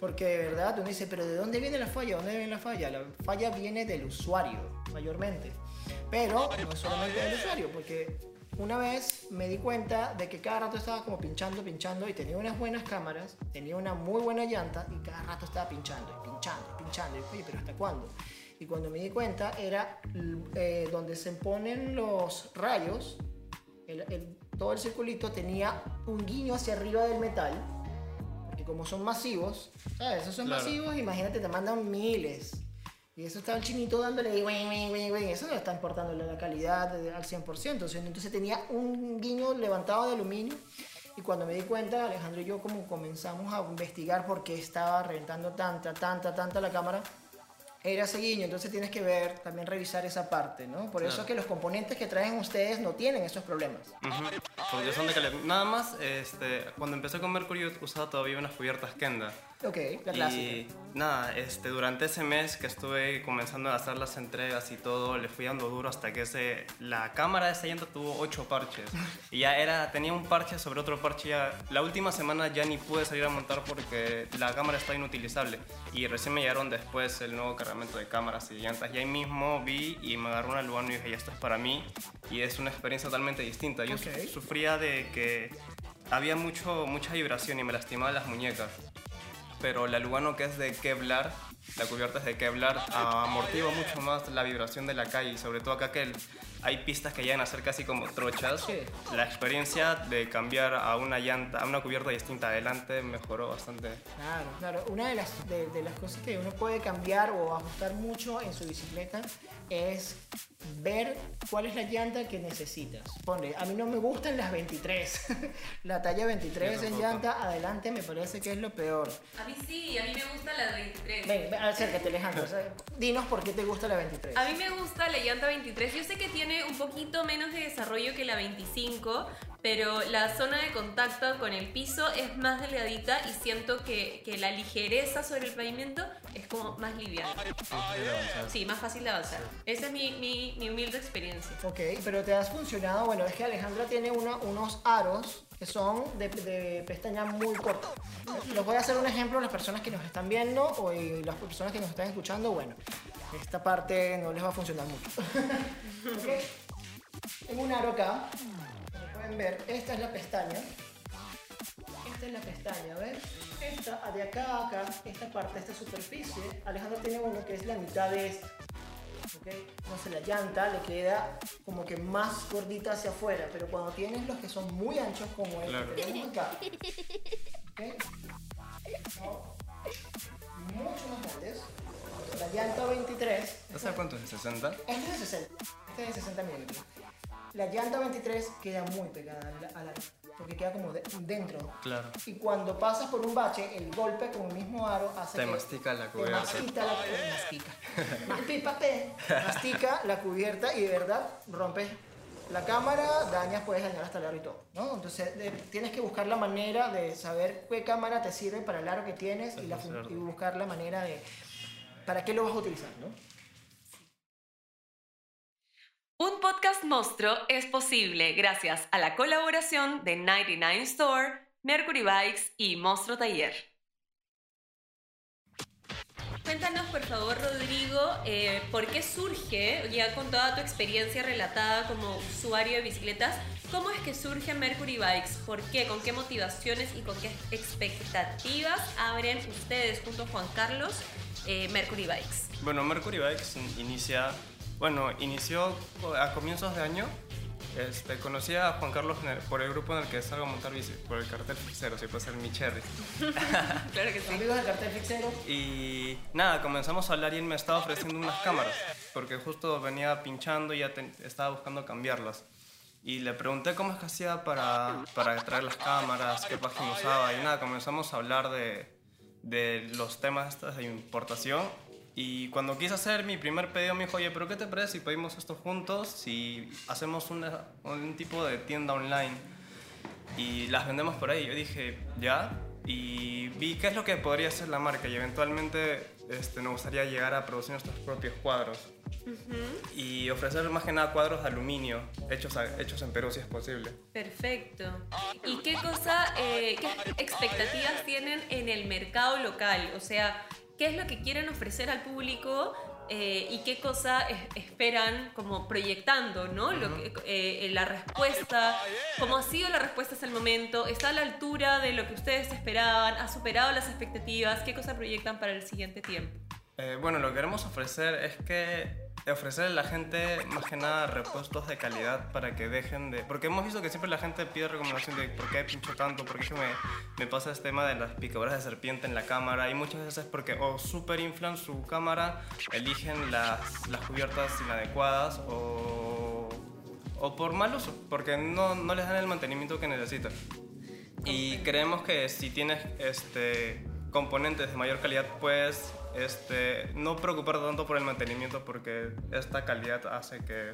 porque de verdad uno dice, pero ¿de dónde viene la falla? ¿Dónde viene la falla? La falla viene del usuario, mayormente. Pero no solamente del usuario, porque una vez me di cuenta de que cada rato estaba como pinchando, pinchando, y tenía unas buenas cámaras, tenía una muy buena llanta, y cada rato estaba pinchando, y pinchando, y pinchando. Y oye, pero ¿hasta cuándo? Y cuando me di cuenta era eh, donde se ponen los rayos, el- el- todo el circulito tenía un guiño hacia arriba del metal, porque como son masivos, ¿sabes? Esos son Claro. masivos, imagínate, te mandan miles. Y eso estaba el chinito dándole, "Wing, wing, wing, wing". eso no está importando la calidad al 100%. o sea, entonces tenía un guiño levantado de aluminio. Y cuando me di cuenta, Alejandro y yo como comenzamos a investigar por qué estaba reventando tanta, tanta, tanta la cámara, era ese guiño. Entonces tienes que ver, también revisar esa parte, ¿no? Por eso es que los componentes que traen ustedes no tienen esos problemas. Ujú, Porque son de calidad. Nada más, este, cuando empecé con Mercury usaba todavía unas cubiertas Kenda. Ok, la clásica. Y nada, este, durante ese mes que estuve comenzando a hacer las entregas y todo, le fui dando duro hasta que ese, la cámara de esa llanta tuvo ocho parches. Y ya era, tenía un parche sobre otro parche. Ya, la última semana ya ni pude salir a montar porque la cámara está inutilizable. Y recién me llegaron después el nuevo cargamento de cámaras y llantas. Y ahí mismo vi y me agarró una Lugano y dije, ya esto es para mí. Y es una experiencia totalmente distinta. Yo su- Ok. sufría de que había mucho, mucha vibración y me lastimaba las muñecas pero la Lugano que es de Kevlar, la cubierta es de Kevlar, amortigua mucho más la vibración de la calle y sobre todo acá que el- hay pistas que llegan a ser casi como trochas. Sí. La experiencia de cambiar a una llanta, a una cubierta distinta adelante mejoró bastante. Claro, claro. Una de las, de, de las cosas que uno puede cambiar o ajustar mucho en su bicicleta es ver cuál es la llanta que necesitas. Ponle, a mí no me gustan las 23. la talla 23 en llanta adelante me parece que es lo peor. A mí sí, a mí me gusta la 23. Ven, acércate Alejandro. dinos por qué te gusta la 23. A mí me gusta la llanta 23. Yo sé que tiene un poquito menos de desarrollo que la 25, pero la zona de contacto con el piso es más delgadita y siento que, que la ligereza sobre el pavimento es como más liviana. Sí, más fácil de avanzar. Esa es mi, mi, mi humilde experiencia. Ok, pero te has funcionado. Bueno, es que Alejandra tiene una- unos aros son de, de pestaña muy corta. Les voy a hacer un ejemplo a las personas que nos están viendo o y las personas que nos están escuchando. Bueno, esta parte no les va a funcionar mucho. Ok. Tengo un aro acá. Pueden ver, esta es la pestaña. Esta es la pestaña, ¿ves? Esta de acá a acá, esta parte, esta superficie. Alejandro tiene uno que es la mitad de esta. ¿Ok? Entonces la llanta le queda como que más gordita hacia afuera, pero cuando tienes los que son muy anchos como el Claro. que tenemos acá, ¿ok? No, mucho más grandes. La llanta 23, ¿No sabes cuánto es? ¿60? este es de 60, este es de 60 milímetros. La llanta 23 queda muy pegada al, al aro, porque queda como de- dentro. Claro. Y cuando pasas por un bache, el golpe con el mismo aro hace Te que mastica la te cubierta. mastica la mastica. Mastica, mastica la cubierta y de verdad rompe la cámara, dañas, puedes dañar hasta el aro y todo, ¿no? Entonces de- tienes que buscar la manera de saber qué cámara te sirve para el aro que tienes y, la y buscar la manera de para qué lo vas a utilizar, ¿no? Un podcast monstruo es posible gracias a la colaboración de 99 Store, Mercury Bikes y Monstruo Taller. Cuéntanos, por favor, Rodrigo, eh, por qué surge, ya con toda tu experiencia relatada como usuario de bicicletas, cómo es que surge Mercury Bikes, por qué, con qué motivaciones y con qué expectativas abren ustedes junto a Juan Carlos eh, Mercury Bikes. Bueno, Mercury Bikes in- inicia, bueno, inició a comienzos de año. Este, conocí a Juan Carlos el- por el grupo en el que salgo a montar bici, por el cartel fixero, si puede ser mi cherry. Claro que sí. Amigos del cartel fixero, Y nada, comenzamos a hablar y él me estaba ofreciendo unas cámaras, porque justo venía pinchando y ya te- estaba buscando cambiarlas. Y le pregunté cómo es que hacía para, para traer las cámaras, qué página usaba, y nada, comenzamos a hablar de, de los temas de importación. Y cuando quise hacer mi primer pedido me dijo, oye, pero ¿qué te parece si pedimos esto juntos, si hacemos una- un tipo de tienda online? y las vendemos por ahí. Yo dije, ya, y vi qué es lo que podría hacer la marca y eventualmente este, nos gustaría llegar a producir nuestros propios cuadros y ofrecer más que nada cuadros de aluminio hechos, a- hechos en Perú si es posible. Perfecto. ¿Y qué cosa, eh, qué expectativas tienen en el mercado local? O sea, ¿qué es lo que quieren ofrecer al público eh, y qué cosa es- esperan como proyectando, ¿no? Lo que- eh, la respuesta, ¿cómo ha sido la respuesta hasta el momento? ¿Está a la altura de lo que ustedes esperaban? ¿Ha superado las expectativas? ¿Qué cosa proyectan para el siguiente tiempo? Eh, bueno, lo que queremos ofrecer es que ofrecerle a la gente más que nada repuestos de calidad para que dejen de... Porque hemos visto que siempre la gente pide recomendación de por qué pincho tanto, por qué me, me pasa este tema de las picaduras de serpiente en la cámara y muchas veces es porque o super inflan su cámara, eligen las, las cubiertas inadecuadas o, o por mal uso, porque no, no les dan el mantenimiento que necesitan. Y creemos que si tienes este, componentes de mayor calidad, puedes este, no preocuparte tanto por el mantenimiento porque esta calidad hace que,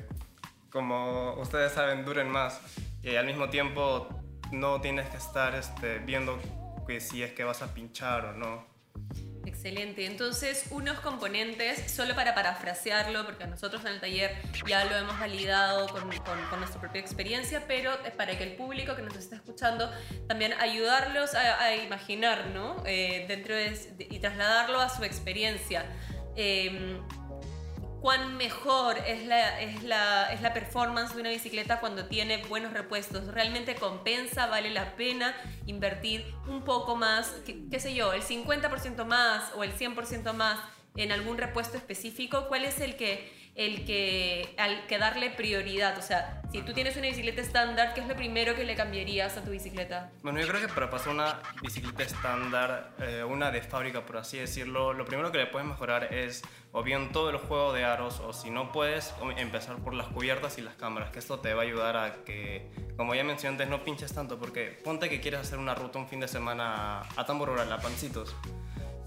como ustedes saben, duren más. Y al mismo tiempo no tienes que estar este, viendo que si es que vas a pinchar o no. Excelente. Entonces, unos componentes, solo para parafrasearlo, porque nosotros en el taller ya lo hemos validado con, con- nuestra propia experiencia, pero es para que el público que nos está escuchando también ayudarlos a, imaginar, ¿no? Eh, dentro de, de- y trasladarlo a su experiencia. Eh, cuán mejor es la, es, la, es la performance de una bicicleta cuando tiene buenos repuestos. Realmente compensa, vale la pena invertir un poco más, qué, qué sé yo, el 50% más o el 100% más en algún repuesto específico. ¿Cuál es el que, el que, al que darle prioridad? O sea, si tú tienes una bicicleta estándar, ¿qué es lo primero que le cambiarías a tu bicicleta? Bueno, yo creo que para pasar una bicicleta estándar, eh, una de fábrica por así decirlo, lo primero que le puedes mejorar es o bien todo el juego de aros o si no puedes empezar por las cubiertas y las cámaras, que esto te va a ayudar a que, como ya mencioné antes, no pinches tanto porque ponte que quieres hacer una ruta un fin de semana a Tamborora, a Pancitos.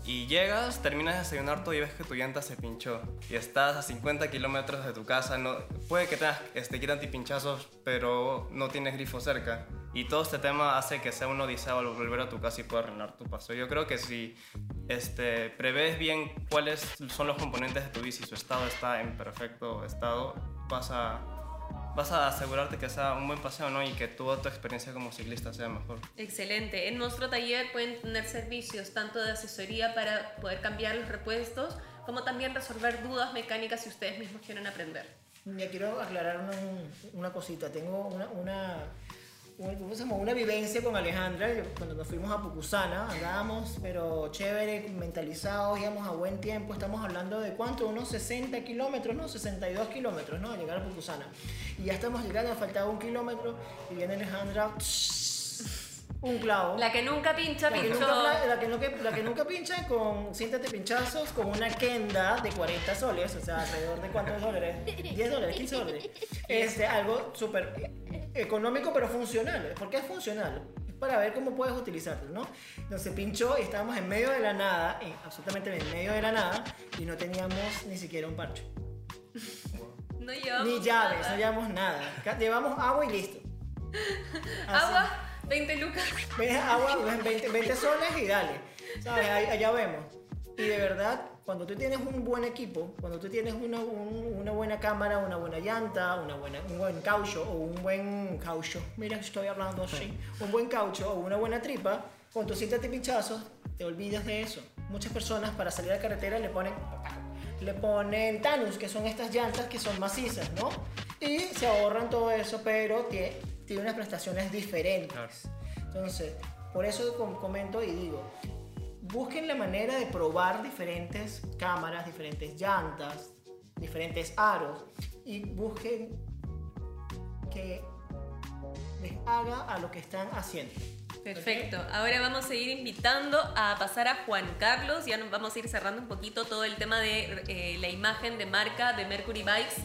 Y llegas, terminas de desayunar todo y ves que tu llanta se pinchó. Y estás a 50 kilómetros de tu casa. No, puede que tengas este, kit antipinchazos, pero no tienes grifo cerca. Y todo este tema hace que sea una odisea volver a tu casa y pueda arruinar tu paso. Yo creo que si este, prevés bien cuáles son los componentes de tu bici, su estado está en perfecto estado, vas a, vas a asegurarte que sea un buen paseo ¿no? y que toda tu experiencia como ciclista sea mejor. Excelente. En nuestro taller pueden tener servicios tanto de asesoría para poder cambiar los repuestos, como también resolver dudas mecánicas si ustedes mismos quieren aprender. Ya quiero aclarar una, una cosita. Tengo una, una, una vivencia con Alejandra. Yo- Cuando nos fuimos a Pucusana, andábamos, pero chévere, mentalizados, íbamos a buen tiempo. Estamos hablando de cuánto, unos 60 kilómetros, ¿no? 62 kilómetros, ¿no? A llegar a Pucusana. Y ya estamos llegando, faltaba un kilómetro. Y viene Alejandra, un clavo. La que nunca pincha, La que, nunca, la, que nunca, la que nunca pincha con siéntate pinchazos con una kenda de 40 soles, o sea, alrededor de cuántos dólares? 10 dólares, 15 dólares. Este, algo súper económico pero funcional. ¿Por qué es funcional? Para ver cómo puedes utilizarlo, ¿no? Entonces pinchó y estábamos en medio de la nada, en- absolutamente en medio de la nada, y no teníamos ni siquiera un parche. No llevamos ni llaves, nada. no llevamos nada. Llevamos agua y listo. Así. Agua, 20 lucas. Ves agua, ves 20, 20 soles y dale. ¿Sabes? Allá vemos. Y de verdad, cuando tú tienes un buen equipo, cuando tú tienes una, un- una buena cámara, una buena llanta, una buena, un buen caucho o un buen caucho, mira estoy hablando así, un buen caucho o una buena tripa, con tus siete pinchazos, te olvidas de eso. Muchas personas para salir a la carretera le ponen le ponen Tanus, que son estas llantas que son macizas, ¿no? Y se ahorran todo eso, pero tiene, tiene unas prestaciones diferentes. Claro. Entonces, por eso com- comento y digo, busquen la manera de probar diferentes cámaras, diferentes llantas, diferentes aros y busquen que les haga a lo que están haciendo. Perfecto. Ahora vamos a ir invitando a pasar a Juan Carlos. Ya nos vamos a ir cerrando un poquito todo el tema de eh, la imagen de marca de Mercury Bikes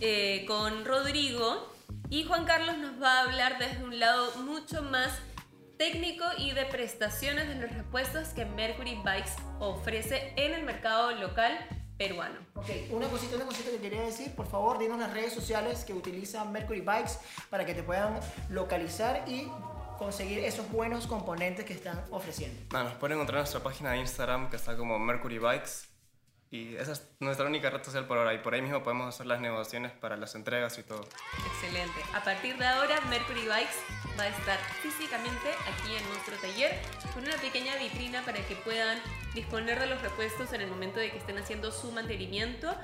eh, con Rodrigo. Y Juan Carlos nos va a hablar desde un lado mucho más técnico y de prestaciones de los repuestos que Mercury Bikes ofrece en el mercado local peruano. Ok, una cosita, una cosita que quería decir, por favor, dinos las redes sociales que utiliza Mercury Bikes para que te puedan localizar y conseguir esos buenos componentes que están ofreciendo. Nada, nos pueden encontrar en nuestra página de Instagram que está como Mercury Bikes. Y esa es nuestra única red social por ahora. Y por ahí mismo podemos hacer las negociaciones para las entregas y todo. Excelente. A partir de ahora, Mercury Bikes va a estar físicamente aquí en nuestro taller con una pequeña vitrina para que puedan disponer de los repuestos en el momento de que estén haciendo su mantenimiento.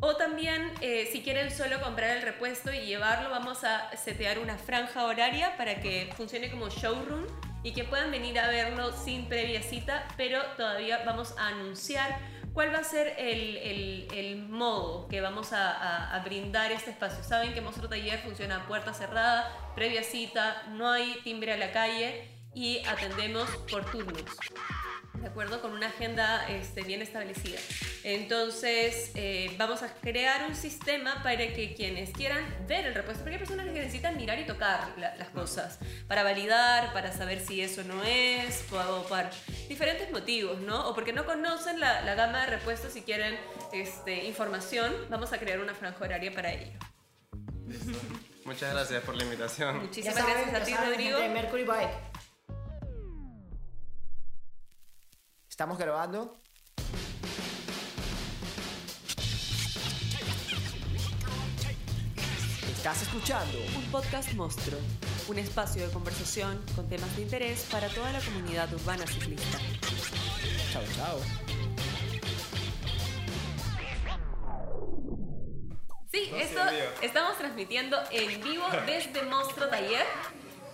O también, eh, si quieren solo comprar el repuesto y llevarlo, vamos a setear una franja horaria para que funcione como showroom y que puedan venir a verlo sin previa cita, pero todavía vamos a anunciar cuál va a ser el, el- modo que vamos a brindar este espacio. Saben que nuestro taller funciona a puerta cerrada, previa cita, no hay timbre a la calle y atendemos por turnos. ¿De acuerdo? Con una agenda este, bien establecida. Entonces, eh, vamos a crear un sistema para que quienes quieran ver el repuesto, porque hay personas que necesitan mirar y tocar la- las cosas, para validar, para saber si eso no es, o por diferentes motivos, ¿no? O porque no conocen la, la gama de repuestos y quieren este, información, vamos a crear una franja horaria para ello. Muchas gracias por la invitación. Muchísimas saben, gracias a ya ti, Rodrigo. de Mercury Bike. Estamos grabando. Estás escuchando. Un podcast monstruo, un espacio de conversación con temas de interés para toda la comunidad urbana ciclista. Chao, chao. Sí, No, sí, esto vivo. estamos transmitiendo en vivo desde Monstruo Taller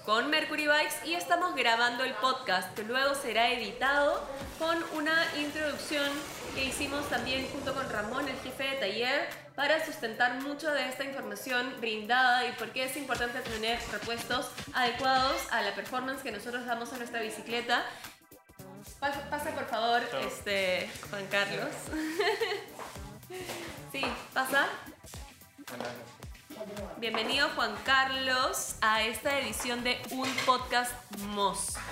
con Mercury Bikes y estamos grabando el podcast que luego será editado con una introducción que hicimos también junto con Ramón, el jefe de taller, para sustentar mucho de esta información brindada y por qué es importante tener repuestos adecuados a la performance que nosotros damos a nuestra bicicleta. Pasa, pasa, por favor, este, Juan Carlos. sí, pasa. Bienvenido Juan Carlos a esta edición de Un Podcast Monstruo.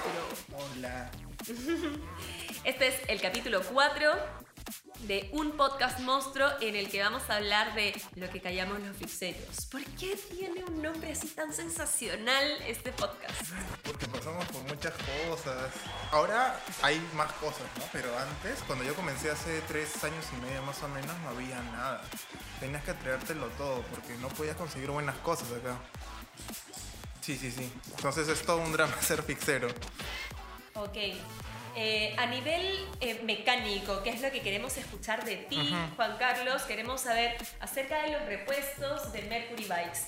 Hola. Este es el capítulo 4 de Un Podcast Monstruo en el que vamos a hablar de lo que callamos los fixeros. ¿Por qué tiene un nombre así tan sensacional este podcast? Porque pasamos por muchas cosas. Ahora hay más cosas, ¿no? Pero antes, cuando yo comencé hace tres años y medio más o menos, no había nada. Tenías que traértelo todo porque no podías conseguir buenas cosas acá. Sí, sí, sí. Entonces es todo un drama ser fixero. Ok. Eh, a nivel eh, mecánico, ¿qué es lo que queremos escuchar de ti, Juan Carlos? Queremos saber acerca de los repuestos de Mercury Bikes.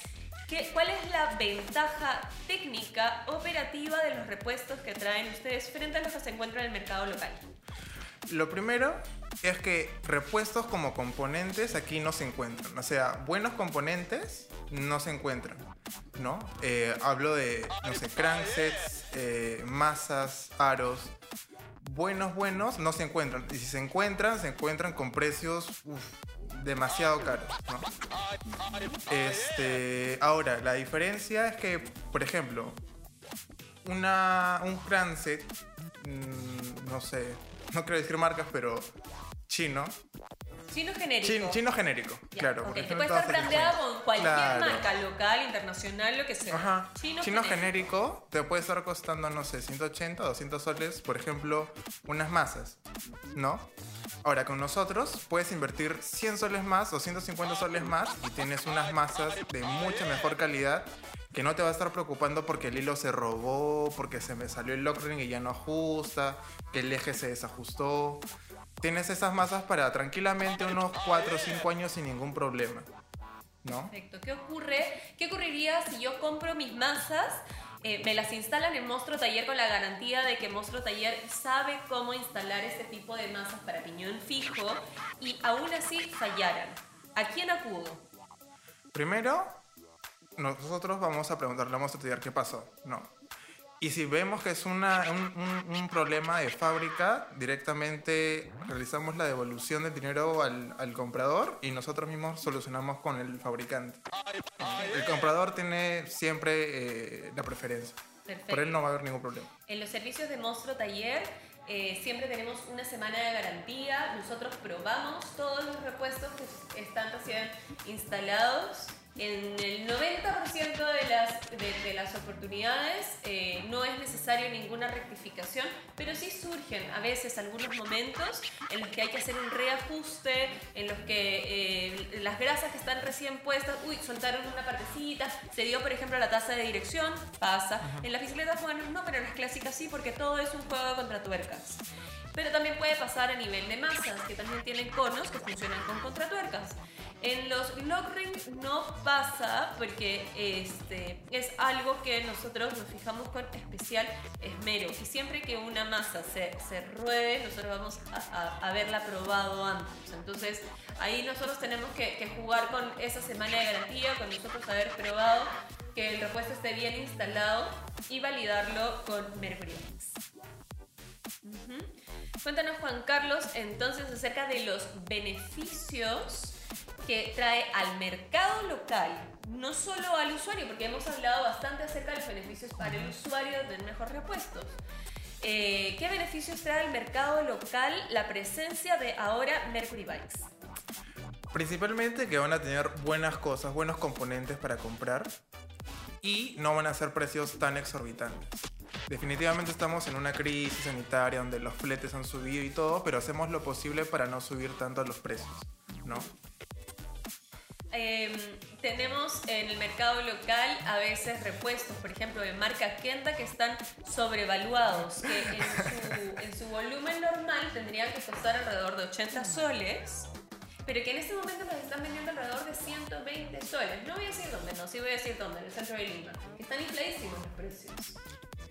¿Qué, ¿Cuál es la ventaja técnica operativa de los repuestos que traen ustedes frente a los que se encuentran en el mercado local? Lo primero es que repuestos como componentes aquí no se encuentran. O sea, buenos componentes no se encuentran, ¿no? Eh, hablo de, no sé, cranksets, eh, masas, aros. Buenos, buenos no se encuentran. Y si se encuentran, se encuentran con precios demasiado caros, ¿no? Este, ahora, la diferencia es que, por ejemplo, una, un crankset, mm, no sé, no quiero decir marcas, pero chino, Chino genérico. Chin- chino genérico, Ya, claro. ok, porque Que son puede estar brandeado con cualquier Claro. marca local, internacional, lo que sea. Ajá. Chino, Chino, genérico. genérico te puede estar costando, no sé, 180, 200 soles, por ejemplo, unas masas, ¿no? Ahora, con nosotros puedes invertir 100 soles más o 150 soles más y tienes unas masas de mucha mejor calidad que no te va a estar preocupando porque el hilo se robó, porque se me salió el lock ring y ya no ajusta, que el eje se desajustó. Tienes esas masas para tranquilamente unos 4 o 5 años sin ningún problema, ¿no? Perfecto. ¿Qué ocurre? ¿Qué ocurriría si yo compro mis masas? eh, me las instalan en Monstruo Taller con la garantía de que Monstruo Taller sabe cómo instalar este tipo de masas para piñón fijo y aún así fallaran. ¿A quién acudo? Primero, nosotros vamos a preguntarle, a estudiar qué pasó. No. Y si vemos que es una, un, un- un problema de fábrica, directamente realizamos la devolución del dinero al, al comprador y nosotros mismos solucionamos con el fabricante. El comprador tiene siempre eh, la preferencia. Perfecto. Por él no va a haber ningún problema. En los servicios de Monstruo Taller eh, siempre tenemos una semana de garantía. Nosotros probamos todos los repuestos que están recién instalados. En el 90% de las, de, de las oportunidades eh, no es necesario ninguna rectificación, pero sí surgen a veces algunos momentos en los que hay que hacer un reajuste, en los que eh, las grasas que están recién puestas, uy, soltaron una partecita, se dio por ejemplo la tasa de dirección, pasa. En las bicicletas buenas no, pero en las clásicas sí, porque todo es un juego contra tuercas. Pero también puede pasar a nivel de masas, que también tienen conos que funcionan con contratuercas. En los ring no pasa porque este, es algo que nosotros nos fijamos con especial esmero. Y siempre que una masa se, se ruede, nosotros vamos a, haberla probado antes. Entonces ahí nosotros tenemos que, jugar con esa semana de garantía, con nosotros haber probado que el repuesto esté bien instalado y validarlo con. Ujú. Cuéntanos, Juan Carlos, entonces acerca de los beneficios que trae al mercado local, no solo al usuario, porque hemos hablado bastante acerca de los beneficios para el usuario de tener mejores repuestos. Eh, ¿Qué beneficios trae al mercado local la presencia de ahora Mercury Bikes? Principalmente que van a tener buenas cosas, buenos componentes para comprar y no van a ser precios tan exorbitantes. Definitivamente estamos en una crisis sanitaria donde los fletes han subido y todo, pero hacemos lo posible para no subir tanto los precios, ¿no? Em, tenemos en el mercado local a veces repuestos, por ejemplo, de marca Kenda que están sobrevaluados, que en su, en su volumen normal tendrían que costar alrededor de 80 soles, pero que en este momento los están vendiendo alrededor de 120 soles. No voy a decir dónde, no, sí voy a decir dónde, en el centro de Lima. Están infladísimos los precios.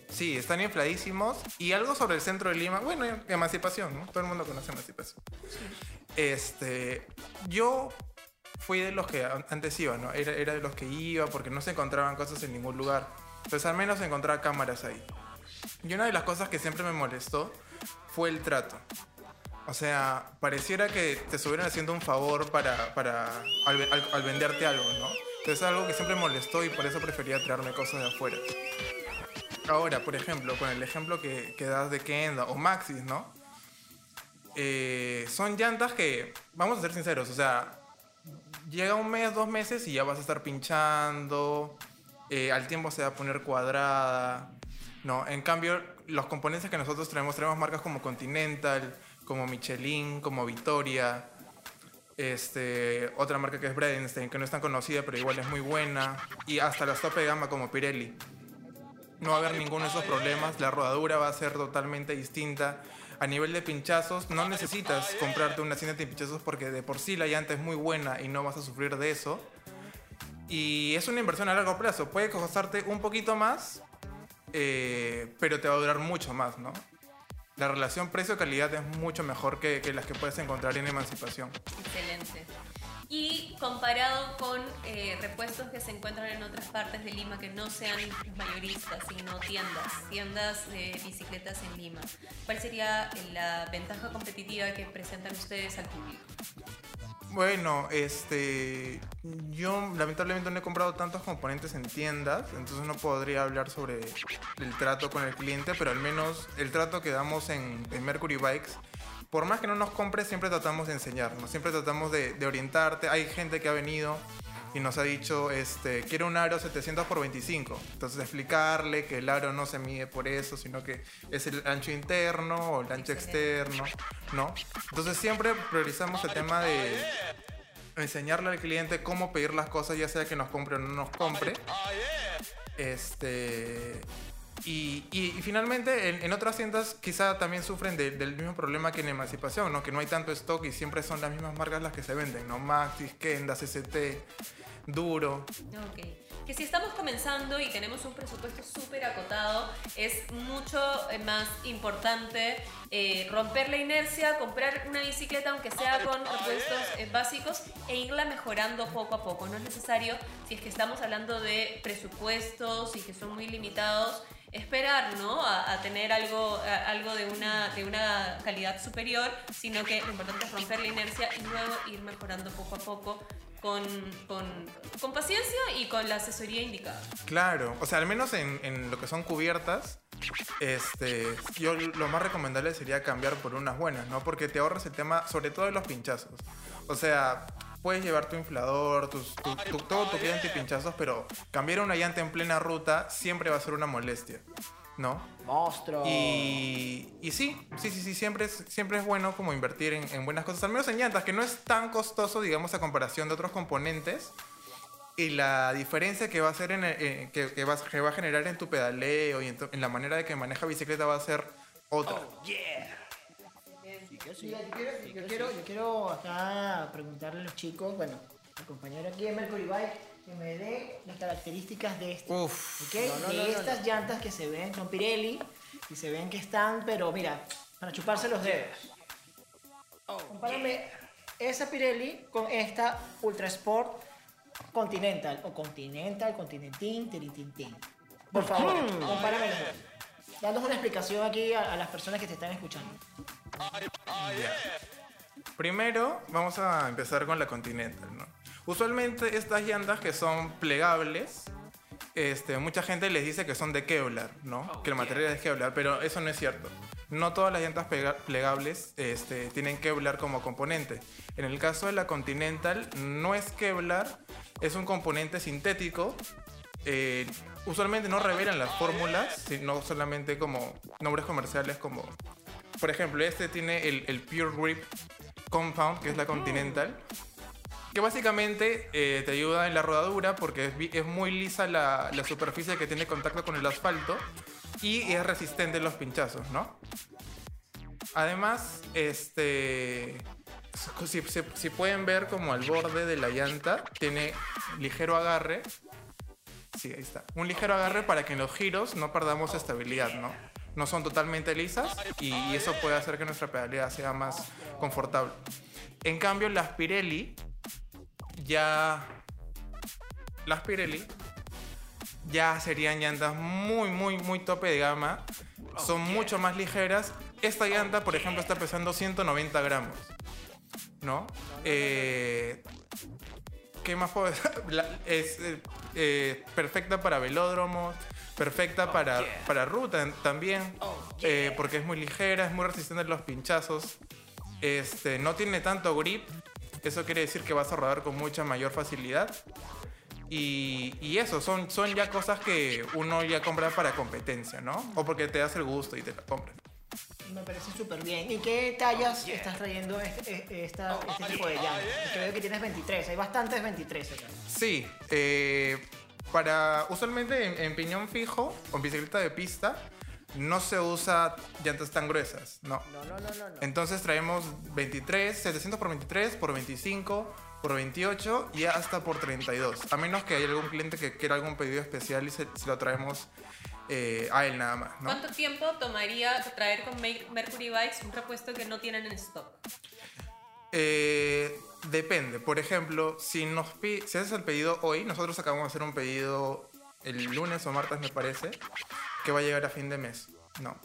Sí, están infladísimos. Y algo sobre el centro de Lima, bueno, emancipación, ¿no? Todo el mundo conoce emancipación. Este, yo fui de los que an- antes iba, ¿no? Era, era de los que iba porque no se encontraban cosas en ningún lugar. Entonces al menos encontraba cámaras ahí. Y una de las cosas que siempre me molestó fue el trato. O sea, pareciera que te estuvieran haciendo un favor para, para al, ve- al- al venderte algo, ¿no? Entonces es algo que siempre molestó y por eso prefería traerme cosas de afuera. Ahora, por ejemplo, con el ejemplo que, que das de Kenda o Maxis, ¿no? Eh, son llantas que, vamos a ser sinceros, o sea, llega un mes, dos meses y ya vas a estar pinchando, eh, al tiempo se va a poner cuadrada, ¿no? En cambio, los componentes que nosotros traemos, traemos marcas como Continental, como Michelin, como Victoria, este, otra marca que es Bredenstein, que no es tan conocida, pero igual es muy buena, y hasta las tope de gama como Pirelli. No va a haber ninguno de esos problemas, la rodadura va a ser totalmente distinta. A nivel de pinchazos, no necesitas comprarte una cinta de pinchazos porque de por sí la llanta es muy buena y no vas a sufrir de eso. Y es una inversión a largo plazo, puede costarte un poquito más, eh, pero te va a durar mucho más, ¿no? La relación precio-calidad es mucho mejor que, que las que puedes encontrar en Emancipación. Excelente. Y comparado con eh, repuestos que se encuentran en otras partes de Lima que no sean mayoristas, sino tiendas, tiendas de bicicletas en Lima, ¿cuál sería la ventaja competitiva que presentan ustedes al público? Bueno, este. Yo lamentablemente no he comprado tantos componentes en tiendas, entonces no podría hablar sobre el trato con el cliente, pero al menos el trato que damos en, en Mercury Bikes por más que no nos compres, siempre tratamos de enseñarnos, siempre tratamos de, de orientarte. Hay gente que ha venido y nos ha dicho, este, quiero un aro 700 por 25. Entonces explicarle que el aro no se mide por eso, sino que es el ancho interno o el ancho externo, ¿no? Entonces siempre priorizamos el tema de enseñarle al cliente cómo pedir las cosas, ya sea que nos compre o no nos compre. Este. Y, finalmente, en, otras tiendas quizá también sufren de- del mismo problema que en Emancipación. Que no hay tanto stock y siempre son las mismas marcas las que se venden, ¿no? Maxis, Kendas, ST, Duro. Ok. Que si estamos comenzando y tenemos un presupuesto súper acotado, es mucho eh, más importante eh, romper la inercia, comprar una bicicleta, aunque sea con repuestos eh, básicos, e irla mejorando poco a poco. No es necesario, si es que estamos hablando de presupuestos y que son muy limitados, esperar ¿no? a, tener algo, algo de, una, de una calidad superior, sino que lo importante es romper la inercia y luego ir mejorando poco a poco con, con, con paciencia y con la asesoría indicada. Claro, o sea, al menos en, en lo que son cubiertas, este, yo lo más recomendable sería cambiar por unas buenas, ¿no? Porque te ahorras el tema, sobre todo de los pinchazos. O sea, puedes llevar tu inflador, tus, tu, tu- todo tu kit antipinchazos, pero cambiar una llanta en plena ruta siempre va a ser una molestia, ¿no? Monstruo. Y, y sí, sí, sí, sí, siempre es, siempre es bueno como invertir en, en buenas cosas, al menos en llantas, que no es tan costoso, digamos, a comparación de otros componentes. Y la diferencia que va a hacer en el- eh, que, que va, que va a generar en tu pedaleo y en, tu- en la manera de que maneja bicicleta va a ser otra. Yo, sí, yo quiero, yo quiero- yo quiero acá preguntarle a los chicos, bueno, al compañero aquí de Mercury Bike, que me dé las características de este. Uf. ¿ok? de estas llantas que se ven, son Pirelli, y se ven que están, pero mira, para chuparse los dedos. Compárame esa Pirelli con esta Ultra Sport Continental, o Continental, Continentin, Tiritintin. Por favor, compárame las dos. Danos una explicación aquí a, a las personas que te están escuchando. Primero, vamos a empezar con la Continental, ¿no? Usualmente estas llantas que son plegables, este, mucha gente les dice que son de Kevlar, ¿no? Que el material es Kevlar, pero eso no es cierto. No todas las llantas plegables este, tienen Kevlar como componente. En el caso de la Continental, no es Kevlar, es un componente sintético. Eh, usualmente no revelan las fórmulas, sino solamente como nombres comerciales como... Por ejemplo, este tiene el, el Pure Grip Compound, que es la Continental, que básicamente eh, te ayuda en la rodadura porque es, es muy lisa la, la superficie que tiene contacto con el asfalto y es resistente a los pinchazos, ¿no? Además, este, si, si- si pueden ver como al borde de la llanta tiene ligero agarre. Sí, ahí está. Un ligero agarre para que en los giros no perdamos estabilidad, ¿no? No son totalmente lisas y, eso puede hacer que nuestra pedalea sea más confortable. En cambio, las Pirelli ya... Las Pirelli ya serían llantas muy, muy, muy tope de gama. Son mucho más ligeras. Esta llanta, por ejemplo, está pesando 190 gramos. ¿No? Eh, ¿Qué más puedo decir? Es eh, eh, perfecta para velódromos, perfecta para, para ruta también, eh, porque es muy ligera, es muy resistente a los pinchazos. Este, no tiene tanto grip, eso quiere decir que vas a rodar con mucha mayor facilidad. Y, y eso, son, son ya cosas que uno ya compra para competencia, ¿no? O porque te das el gusto y te la compras. Me parece súper bien. ¿Y qué tallas estás trayendo este, eh, esta- este tipo de llantas? Porque veo que tienes 23, hay bastantes 23 acá. Sí, eh, para usualmente en, en piñón fijo o en bicicleta de pista no se usa llantas tan gruesas, no. No, no, no, no. no. Entonces traemos 23, 700 por 23, por 25, por 28 y hasta por 32. A menos que haya algún cliente que quiera algún pedido especial y se, se lo traemos eh, a él nada más, ¿no? ¿Cuánto tiempo tomaría traer con Mer- Mercury Bikes un repuesto que no tienen en stock? Eh, depende. Por ejemplo, si nos si haces el pedido hoy, nosotros acabamos de hacer un pedido el lunes o martes, me parece, que va a llegar a fin de mes. No.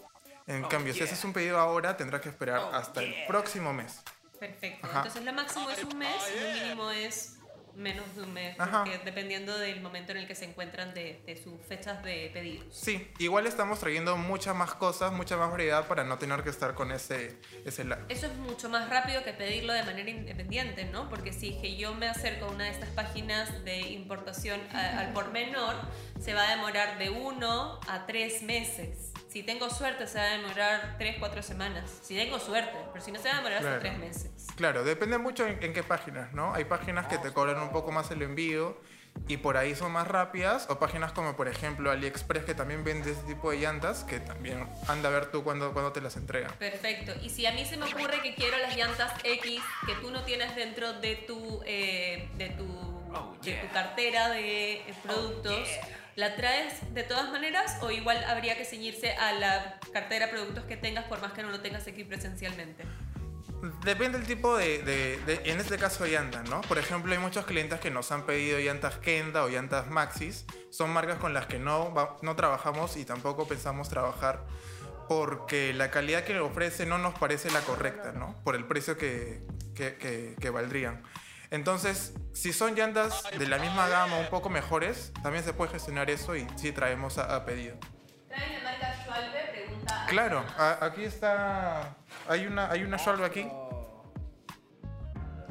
En cambio, si haces un pedido ahora, tendrás que esperar hasta el próximo mes. Perfecto. Ajá. Entonces, lo máximo es un mes y lo mínimo es menos de un mes, porque dependiendo del momento en el que se encuentran de, de sus fechas de pedidos. Sí, igual estamos trayendo muchas más cosas, mucha más variedad para no tener que estar con ese, ese lag. Eso es mucho más rápido que pedirlo de manera independiente, ¿no? Porque si que yo me acerco a una de estas páginas de importación a- al por menor, se va a demorar de uno a tres meses. Si tengo suerte, se va a demorar tres, cuatro semanas. Si tengo suerte, pero si no, se va a demorar hasta Claro. tres meses. Claro, depende mucho en, en qué páginas, ¿no? Hay páginas que te cobran un poco más el envío y por ahí son más rápidas, o páginas como por ejemplo AliExpress que también vende ese tipo de llantas, que también anda a ver tú cuándo, cuándo te las entregan. Perfecto. Y si a mí se me ocurre que quiero las llantas X que tú no tienes dentro de tu, eh, de tu, de tu cartera de eh, productos, ¿la traes de todas maneras o igual habría que ceñirse a la cartera de productos que tengas por más que no lo tengas aquí presencialmente? Depende del tipo de, de- de- en este caso, llantas, ¿no? Por ejemplo, hay muchos clientes que nos han pedido llantas Kenda o llantas Maxis. Son marcas con las que no, no trabajamos y tampoco pensamos trabajar porque la calidad que ofrece no nos parece la correcta, ¿no? Por el precio que, que- que- que valdrían. Entonces, si son llantas de la misma gama, un poco mejores, también se puede gestionar eso y sí traemos a, a pedido. ¿Traen la marca Schwalbe? Pregunta. Claro, a- aquí está. Hay una, hay una Schwalbe aquí.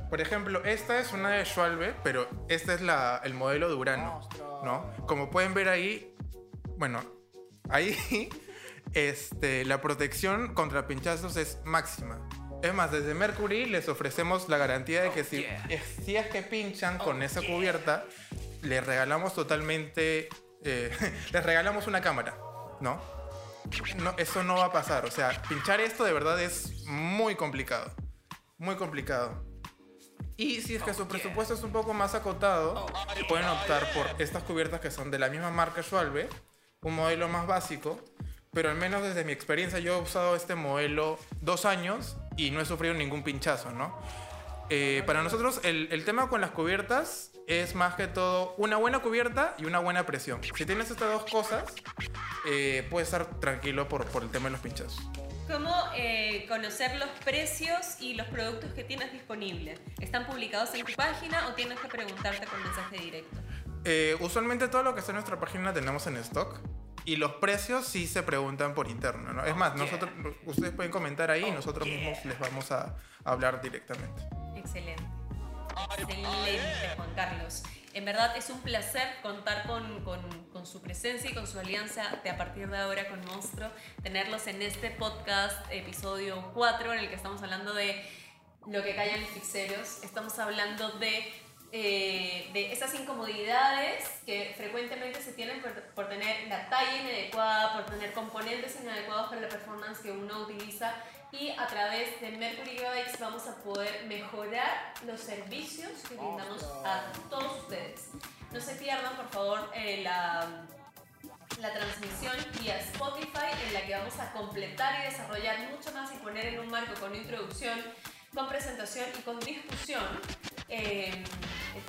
Por ejemplo, esta es una de Schwalbe, pero este es la, el modelo de Urano, ¿no? Como pueden ver ahí, bueno, ahí este, la protección contra pinchazos es máxima. Es más, desde Mercury les ofrecemos la garantía de que si, es- si es que pinchan con esa cubierta, les regalamos totalmente, eh, les regalamos una cámara, ¿no? no, eso no va a pasar. O sea, pinchar esto de verdad es muy complicado. Muy complicado. Y si es que su presupuesto es un poco más acotado, pueden optar por estas cubiertas que son de la misma marca Schwalbe, un modelo más básico, pero al menos desde mi experiencia yo he usado este modelo dos años y no he sufrido ningún pinchazo, ¿no? Eh, para nosotros el, el tema con las cubiertas es más que todo una buena cubierta y una buena presión. Si tienes estas dos cosas, eh, puedes estar tranquilo por, por el tema de los pinchazos. ¿Cómo eh, conocer los precios y los productos que tienes disponibles? ¿Están publicados en tu página o tienes que preguntarte con mensaje directo? Usualmente todo lo que está en nuestra página tenemos en stock. Y los precios sí se preguntan por interno, ¿no? Es más, nosotros, ustedes pueden comentar ahí y nosotros mismos les vamos a hablar directamente. Excelente. Excelente, Juan Carlos. En verdad es un placer contar con, con- con su presencia y con su alianza de a partir de ahora con Monstruo, tenerlos en este podcast, episodio 4, en el que estamos hablando de lo que callan los fixeros. Estamos hablando de, eh, de esas incomodidades que frecuentemente se tienen por, por tener la talla inadecuada, por tener componentes inadecuados para la performance que uno utiliza y a través de Mercury Bikes vamos a poder mejorar los servicios que brindamos a todos ustedes. No se pierdan, por favor, eh, la, la transmisión vía Spotify en la que vamos a completar y desarrollar mucho más y poner en un marco con introducción, con presentación y con discusión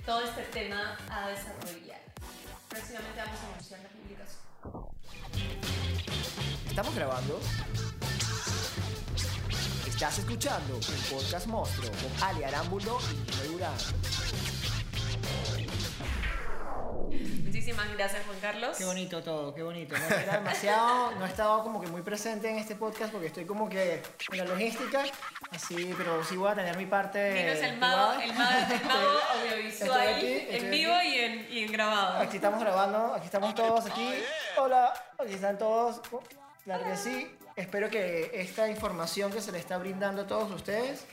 todo este tema a desarrollar. Próximamente vamos a anunciar la publicación. ¿Estamos grabando? Estás escuchando el podcast Monstruo con Ali Arámbulo y Nino. Muchísimas gracias, Juan Carlos. Qué bonito todo, qué bonito. No, era demasiado, no he estado como que muy presente en este podcast porque estoy como que en la logística, así, pero sí voy a tener mi parte. Nino es el mago, el mago, el mago audiovisual estoy aquí, estoy en vivo y en, y en grabado. Aquí estamos grabando, aquí estamos todos, aquí. Hola, aquí están todos. Claro que sí. Espero que esta información que se le está brindando a todos ustedes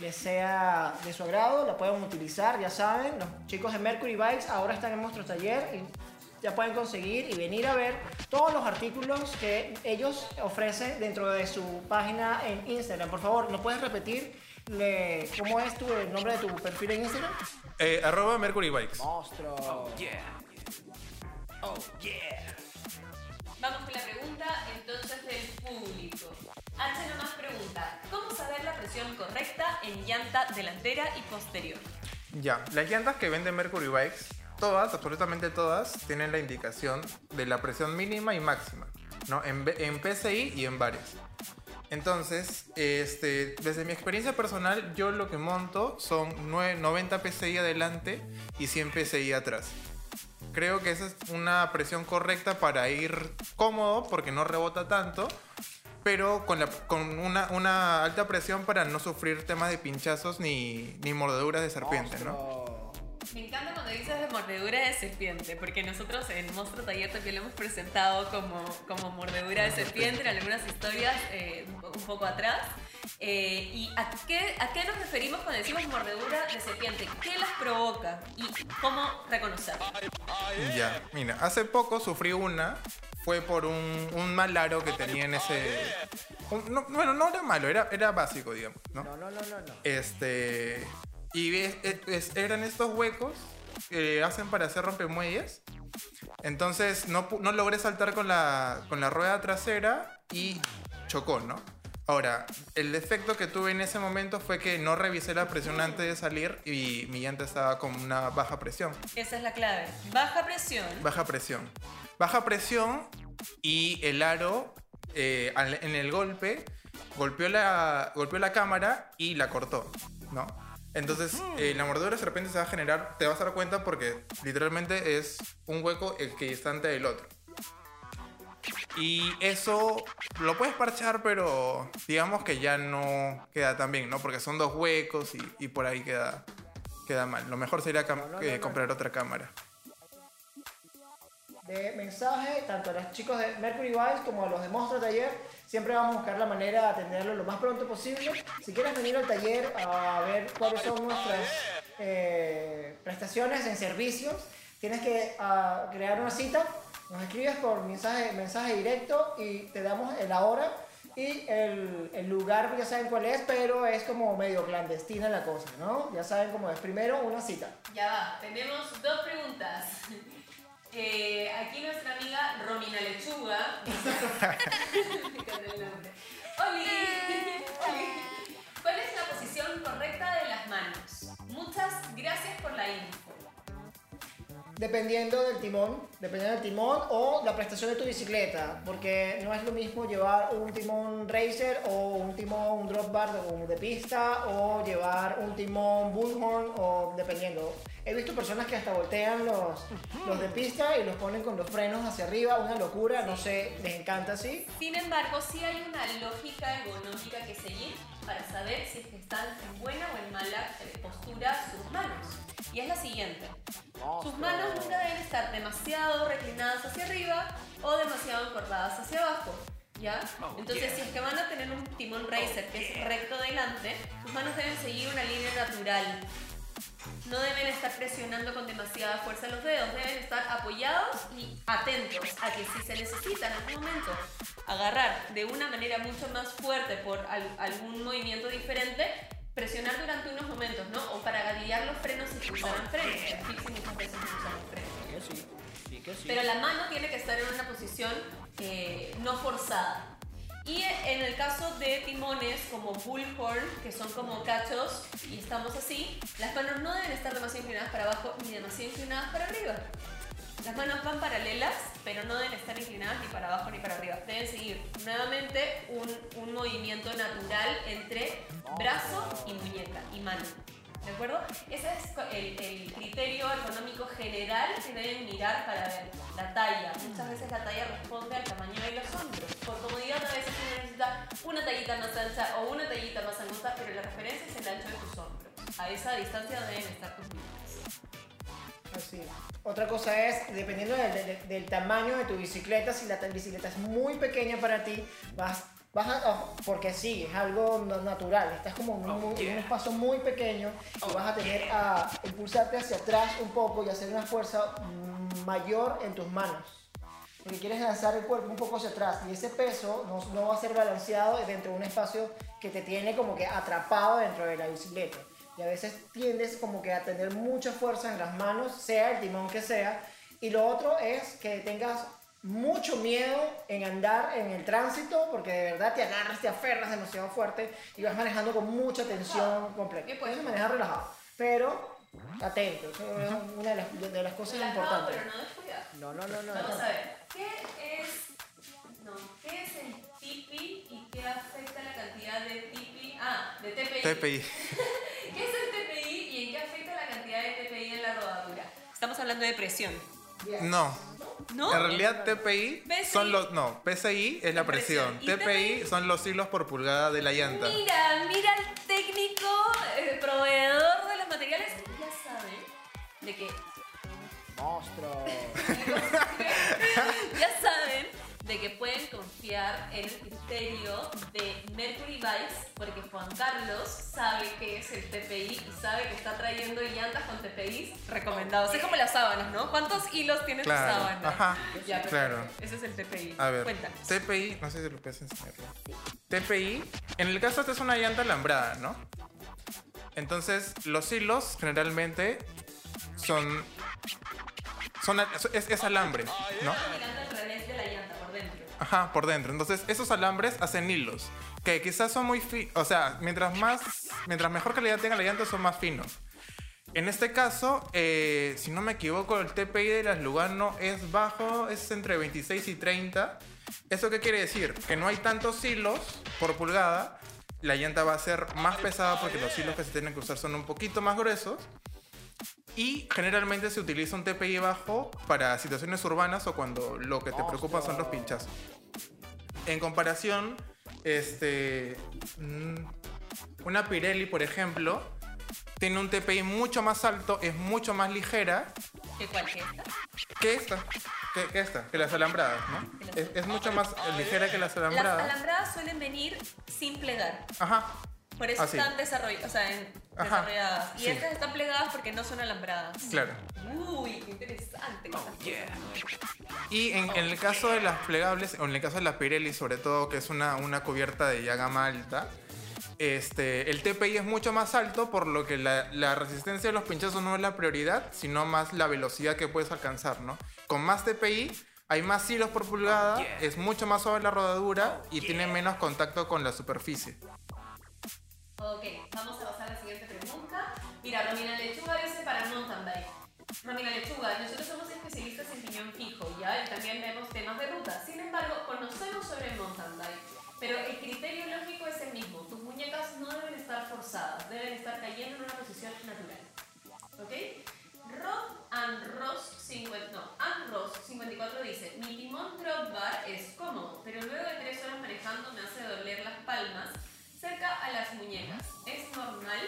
les sea de su agrado, la puedan utilizar, ya saben. Los chicos de Mercury Bikes ahora están en nuestro taller y ya pueden conseguir y venir a ver todos los artículos que ellos ofrecen dentro de su página en Instagram. Por favor, ¿no puedes repetir le- cómo es tu, el nombre de tu perfil en Instagram? Eh, arroba Mercury Bikes. Monstruo. Vamos con la pregunta entonces del público. H nomás pregunta, ¿cómo saber la presión correcta en llanta delantera y posterior? Ya, las llantas que vende Mercury Bikes, todas, absolutamente todas, tienen la indicación de la presión mínima y máxima, ¿no? En, en PCI y en bares. Entonces, este, desde mi experiencia personal, yo lo que monto son nue- 90 PSI adelante y 100 PSI atrás. Creo que esa es una presión correcta para ir cómodo porque no rebota tanto, pero con, la- con una, una alta presión para no sufrir temas de pinchazos ni, ni mordeduras de serpiente, ¿no? Me encanta cuando dices de mordedura de serpiente, porque nosotros en Monstruo Taller también lo hemos presentado como, como mordedura de serpiente en algunas historias eh, un, po- un poco atrás. Eh, ¿Y a qué, a qué nos referimos cuando decimos mordedura de serpiente? ¿Qué las provoca? ¿Y cómo reconocerlo? Ya, mira, hace poco sufrí una, fue por un, un mal aro que tenía en ese... un- no, bueno, no era malo, era, era básico, digamos, ¿no? No, no, no, no, no. Este. Y es- es- es- eran estos huecos que hacen para hacer rompemuelles. Entonces no, pu- no logré saltar con la, con la rueda trasera y chocó, ¿no? Ahora, el defecto que tuve en ese momento fue que no revisé la presión antes de salir y mi llanta estaba con una baja presión. Esa es la clave. Baja presión. Baja presión. Baja presión y el aro eh, en el golpe golpeó la, golpeó la cámara y la cortó, ¿no? Entonces, eh, la mordedura de repente se va a generar, te vas a dar cuenta porque literalmente es un hueco equidistante del otro. Y eso lo puedes parchar, pero digamos que ya no queda tan bien, ¿no? Porque son dos huecos y, y por ahí queda, queda mal. Lo mejor sería cam- No, no, no, no. comprar otra cámara. De mensaje, tanto a los chicos de Mercury Vice como a los de Monstruo Taller. Siempre vamos a buscar la manera de atenderlo lo más pronto posible. Si quieres venir al taller a ver cuáles son nuestras eh, prestaciones en servicios, tienes que ah, crear una cita. Nos escribes por mensaje, mensaje directo y te damos la hora y el, el lugar, ya saben cuál es, pero es como medio clandestina la cosa, ¿no? Ya saben cómo es. Primero, una cita. Ya va, tenemos dos preguntas. Eh, aquí nuestra amiga Romina Lechuga. Oli. ¿Cuál es la posición correcta de las manos? Muchas gracias por la info. Dependiendo del timón, dependiendo del timón o la prestación de tu bicicleta, porque no es lo mismo llevar un timón racer o un timón un drop bar de, de pista o llevar un timón bullhorn o dependiendo. He visto personas que hasta voltean los, los de pista y los ponen con los frenos hacia arriba, una locura, no sé, les encanta así. Sin embargo, sí hay una lógica ergonómica que seguir para saber si es que están en buena o en mala eh, postura sus manos. Y es la siguiente. Sus manos nunca deben estar demasiado reclinadas hacia arriba o demasiado encorvadas hacia abajo. ¿Ya? Entonces, si es que van a tener un timón racer que es recto delante, sus manos deben seguir una línea natural. No deben estar presionando con demasiada fuerza los dedos, deben estar apoyados y atentos a que si se necesita en algún momento agarrar de una manera mucho más fuerte por al- algún movimiento diferente, presionar durante unos momentos, ¿no? O para gatillar los frenos si se usaran frenos. En fixie muchas veces. Pero la mano tiene que estar en una posición eh, no forzada. Y en el caso de timones como bullhorn, que son como cachos y estamos así, las manos no deben estar demasiado inclinadas para abajo ni demasiado inclinadas para arriba. Las manos van paralelas, pero no deben estar inclinadas ni para abajo ni para arriba. Deben seguir nuevamente un, movimiento natural entre brazo y muñeca y mano. ¿De acuerdo? Ese es el, criterio ergonómico general que deben mirar para ver la talla. Muchas veces la talla responde al tamaño de los hombros. Por comodidad a veces uno necesita una tallita más ancha o una tallita más angosta, pero la referencia es el ancho de tus hombros. A esa distancia deben estar tus piernas. Así. Otra cosa es, dependiendo del, del- tamaño de tu bicicleta, si la ta- bicicleta es muy pequeña para ti, vas, vas a, oh, porque sí, es algo natural, estás como en un, en un espacio muy pequeño y vas a tener a impulsarte hacia atrás un poco y hacer una fuerza mayor en tus manos. Porque quieres lanzar el cuerpo un poco hacia atrás y ese peso no, no va a ser balanceado dentro de un espacio que te tiene como que atrapado dentro de la bicicleta. Y a veces tiendes como que a tener mucha fuerza en las manos, sea el timón que sea. Y lo otro es que tengas mucho miedo en andar en el tránsito porque de verdad te agarras, te aferras demasiado fuerte y vas manejando con mucha tensión completa. ¿Qué puedes? Puedes manejar relajado, pero atento, eso es una de las, de las cosas Relajado, importantes. pero no descuidado. No, no, no, no. Vamos no. a ver, ¿qué es, no, ¿qué es el tipi y qué afecta la TPI. TPI. ¿Qué es el TPI y en qué afecta la cantidad de TPI en la rodadura? Estamos hablando de presión. No. ¿No? En realidad TPI son los no, PSI es la presión, Presión. ¿Y TPI TPI? son los hilos por pulgada de la llanta. Mira, mira el técnico, el proveedor de los materiales. Ya saben de que Monstruo. ya saben de que pueden confiar en el criterio de Mercury Vice porque Juan Carlos sabe que es el TPI y sabe que está trayendo llantas con TPI recomendados. Es como las sábanas, ¿no? ¿Cuántos hilos tiene tu Claro, sábana? ajá, Ya, perfecto. claro. Ese es el TPI. A ver, Cuéntanos. TPI, no sé si lo puedes enseñar. TPI, en el caso esta es una llanta alambrada, ¿no? Entonces, los hilos generalmente son son es, es alambre, ¿no? Está mirando al revés de la llanta por dentro. Ajá, por dentro. Entonces, esos alambres hacen hilos que quizás son muy finos, o sea, mientras más mientras mejor calidad tenga la llanta son más finos. En este caso, eh, si no me equivoco, el TPI de las Lugano es bajo, es entre 26 y 30. ¿Eso qué quiere decir? Que no hay tantos hilos por pulgada. La llanta va a ser más pesada porque los hilos que se tienen que usar son un poquito más gruesos. Y generalmente se utiliza un TPI bajo para situaciones urbanas o cuando lo que te preocupa son los pinchazos. En comparación, este, mm, una Pirelli, por ejemplo, tiene un TPI mucho más alto, es mucho más ligera ¿Qué cuál que esta? que esta, que, que esta, que las alambradas, ¿no? Es, es mucho más ligera que las Las alambradas. alambradas suelen venir sin plegar. Ajá, Por eso Ah, sí. están desarrolladas, o sea, en- Ajá, desarrolladas. Y sí. estas están plegadas porque no son alambradas. claro. Uy, qué interesante. cosas nuevas. Y en, en el caso de las plegables, o en el caso de la Pirelli sobre todo, que es una, una cubierta de ya gama alta, este, el TPI es mucho más alto, por lo que la, la resistencia de los pinchazos no es la prioridad, sino más la velocidad que puedes alcanzar, ¿no? Con más TPI hay más hilos por pulgada, es mucho más suave la rodadura y tiene menos contacto con la superficie. Ok, vamos a pasar a la siguiente pregunta. Mira, Romina Lechuga dice para mountain bike. Romina Lechuga, nosotros somos especialistas en piñón fijo, ¿ya? Y también vemos temas de ruta. Sin embargo, conocemos sobre el mountain bike. Pero el criterio lógico es el mismo. Tus muñecas no deben estar forzadas, deben estar cayendo en una posición natural. ¿Ok? Rod and Ross 50, no, and Ross 54 dice, mi timón drop bar es cómodo, pero luego de tres horas manejando me hace doler las palmas cerca a las muñecas. ¿Es normal?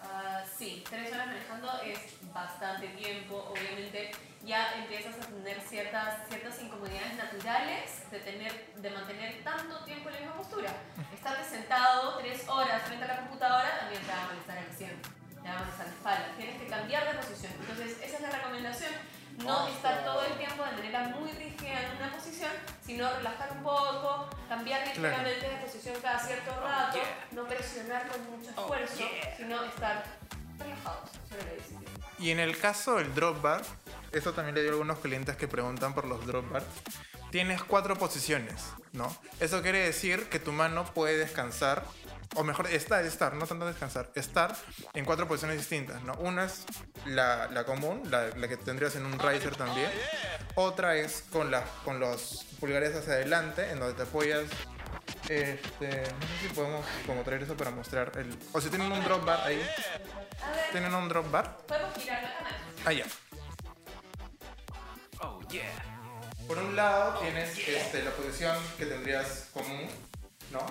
Ah, sí, tres horas manejando es bastante tiempo. Obviamente ya empiezas a tener ciertas, ciertas incomodidades naturales de, tener, de mantener tanto tiempo en la misma postura. Estarte sentado tres horas frente a la computadora también te va a molestar el cien, te va a molestar la espalda. Tienes que cambiar de posición. Entonces, esa es la recomendación. No estar todo el tiempo de manera muy rígida en una posición, sino relajar un poco, cambiar ligeramente de posición cada cierto rato, no presionar con mucho esfuerzo, sino estar relajados sobre la bicicleta. Y en el caso del drop bar, esto también le dio a algunos clientes que preguntan por los drop bars, tienes cuatro posiciones, ¿no? Eso quiere decir que tu mano puede descansar, o mejor, estar, estar, no tanto descansar, estar en cuatro posiciones distintas, ¿no? Una es la, la común, la, la que tendrías en un riser también. Otra es con, la, con los pulgares hacia adelante, en donde te apoyas. Este, no sé si podemos como traer eso para mostrar el... O si tienen un drop bar ahí. ¿Tienen un drop bar? podemos girar la cámara. Ah, ya. Por un lado tienes este, la posición que tendrías común, ¿no?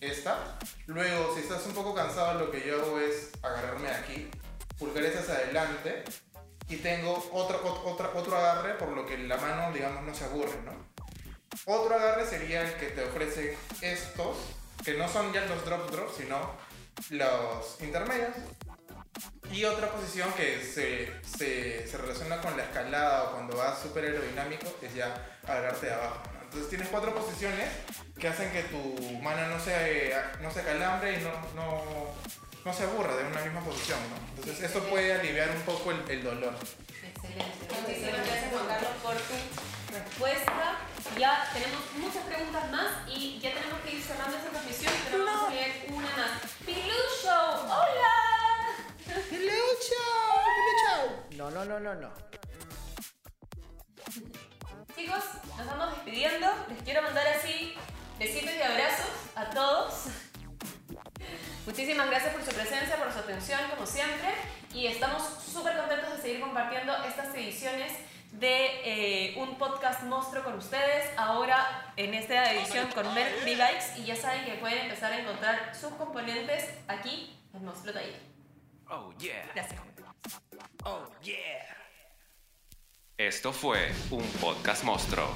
Esta. Luego, si estás un poco cansado, lo que yo hago es agarrarme aquí, pulgares hacia adelante, y tengo otro, ot- otra- otro agarre, por lo que la mano, digamos, no se aburre, ¿no? Otro agarre sería el que te ofrece estos, que no son ya los drop drop, sino los intermedios. Y otra posición que se, se, relaciona con la escalada o cuando vas súper aerodinámico es ya agarrarte de abajo. Entonces tienes cuatro posiciones que hacen que tu mano no se, no se calambre y no, no, no se aburra de una misma posición. ¿no? Entonces eso puede aliviar un poco el, el dolor. Excelente. Muchísimas gracias Juan Carlos por tu respuesta. Ya tenemos muchas preguntas más y ya tenemos que ir cerrando esta transmisión, pero vamos a leer una más. Pilucho, hola. ¡Pilucho! ¡Pilucho! No, no, no, no, no. Chicos, nos vamos despidiendo. Les quiero mandar así besitos y abrazos a todos. Muchísimas gracias por su presencia, por su atención, como siempre. Y estamos súper contentos de seguir compartiendo estas ediciones de eh, un podcast monstruo con ustedes. Ahora en esta edición con Mercury Bikes. Y ya saben que pueden empezar a encontrar sus componentes aquí en Monstruo Taller. Oh, yeah. Gracias. Oh, yeah. Esto fue un podcast monstruo.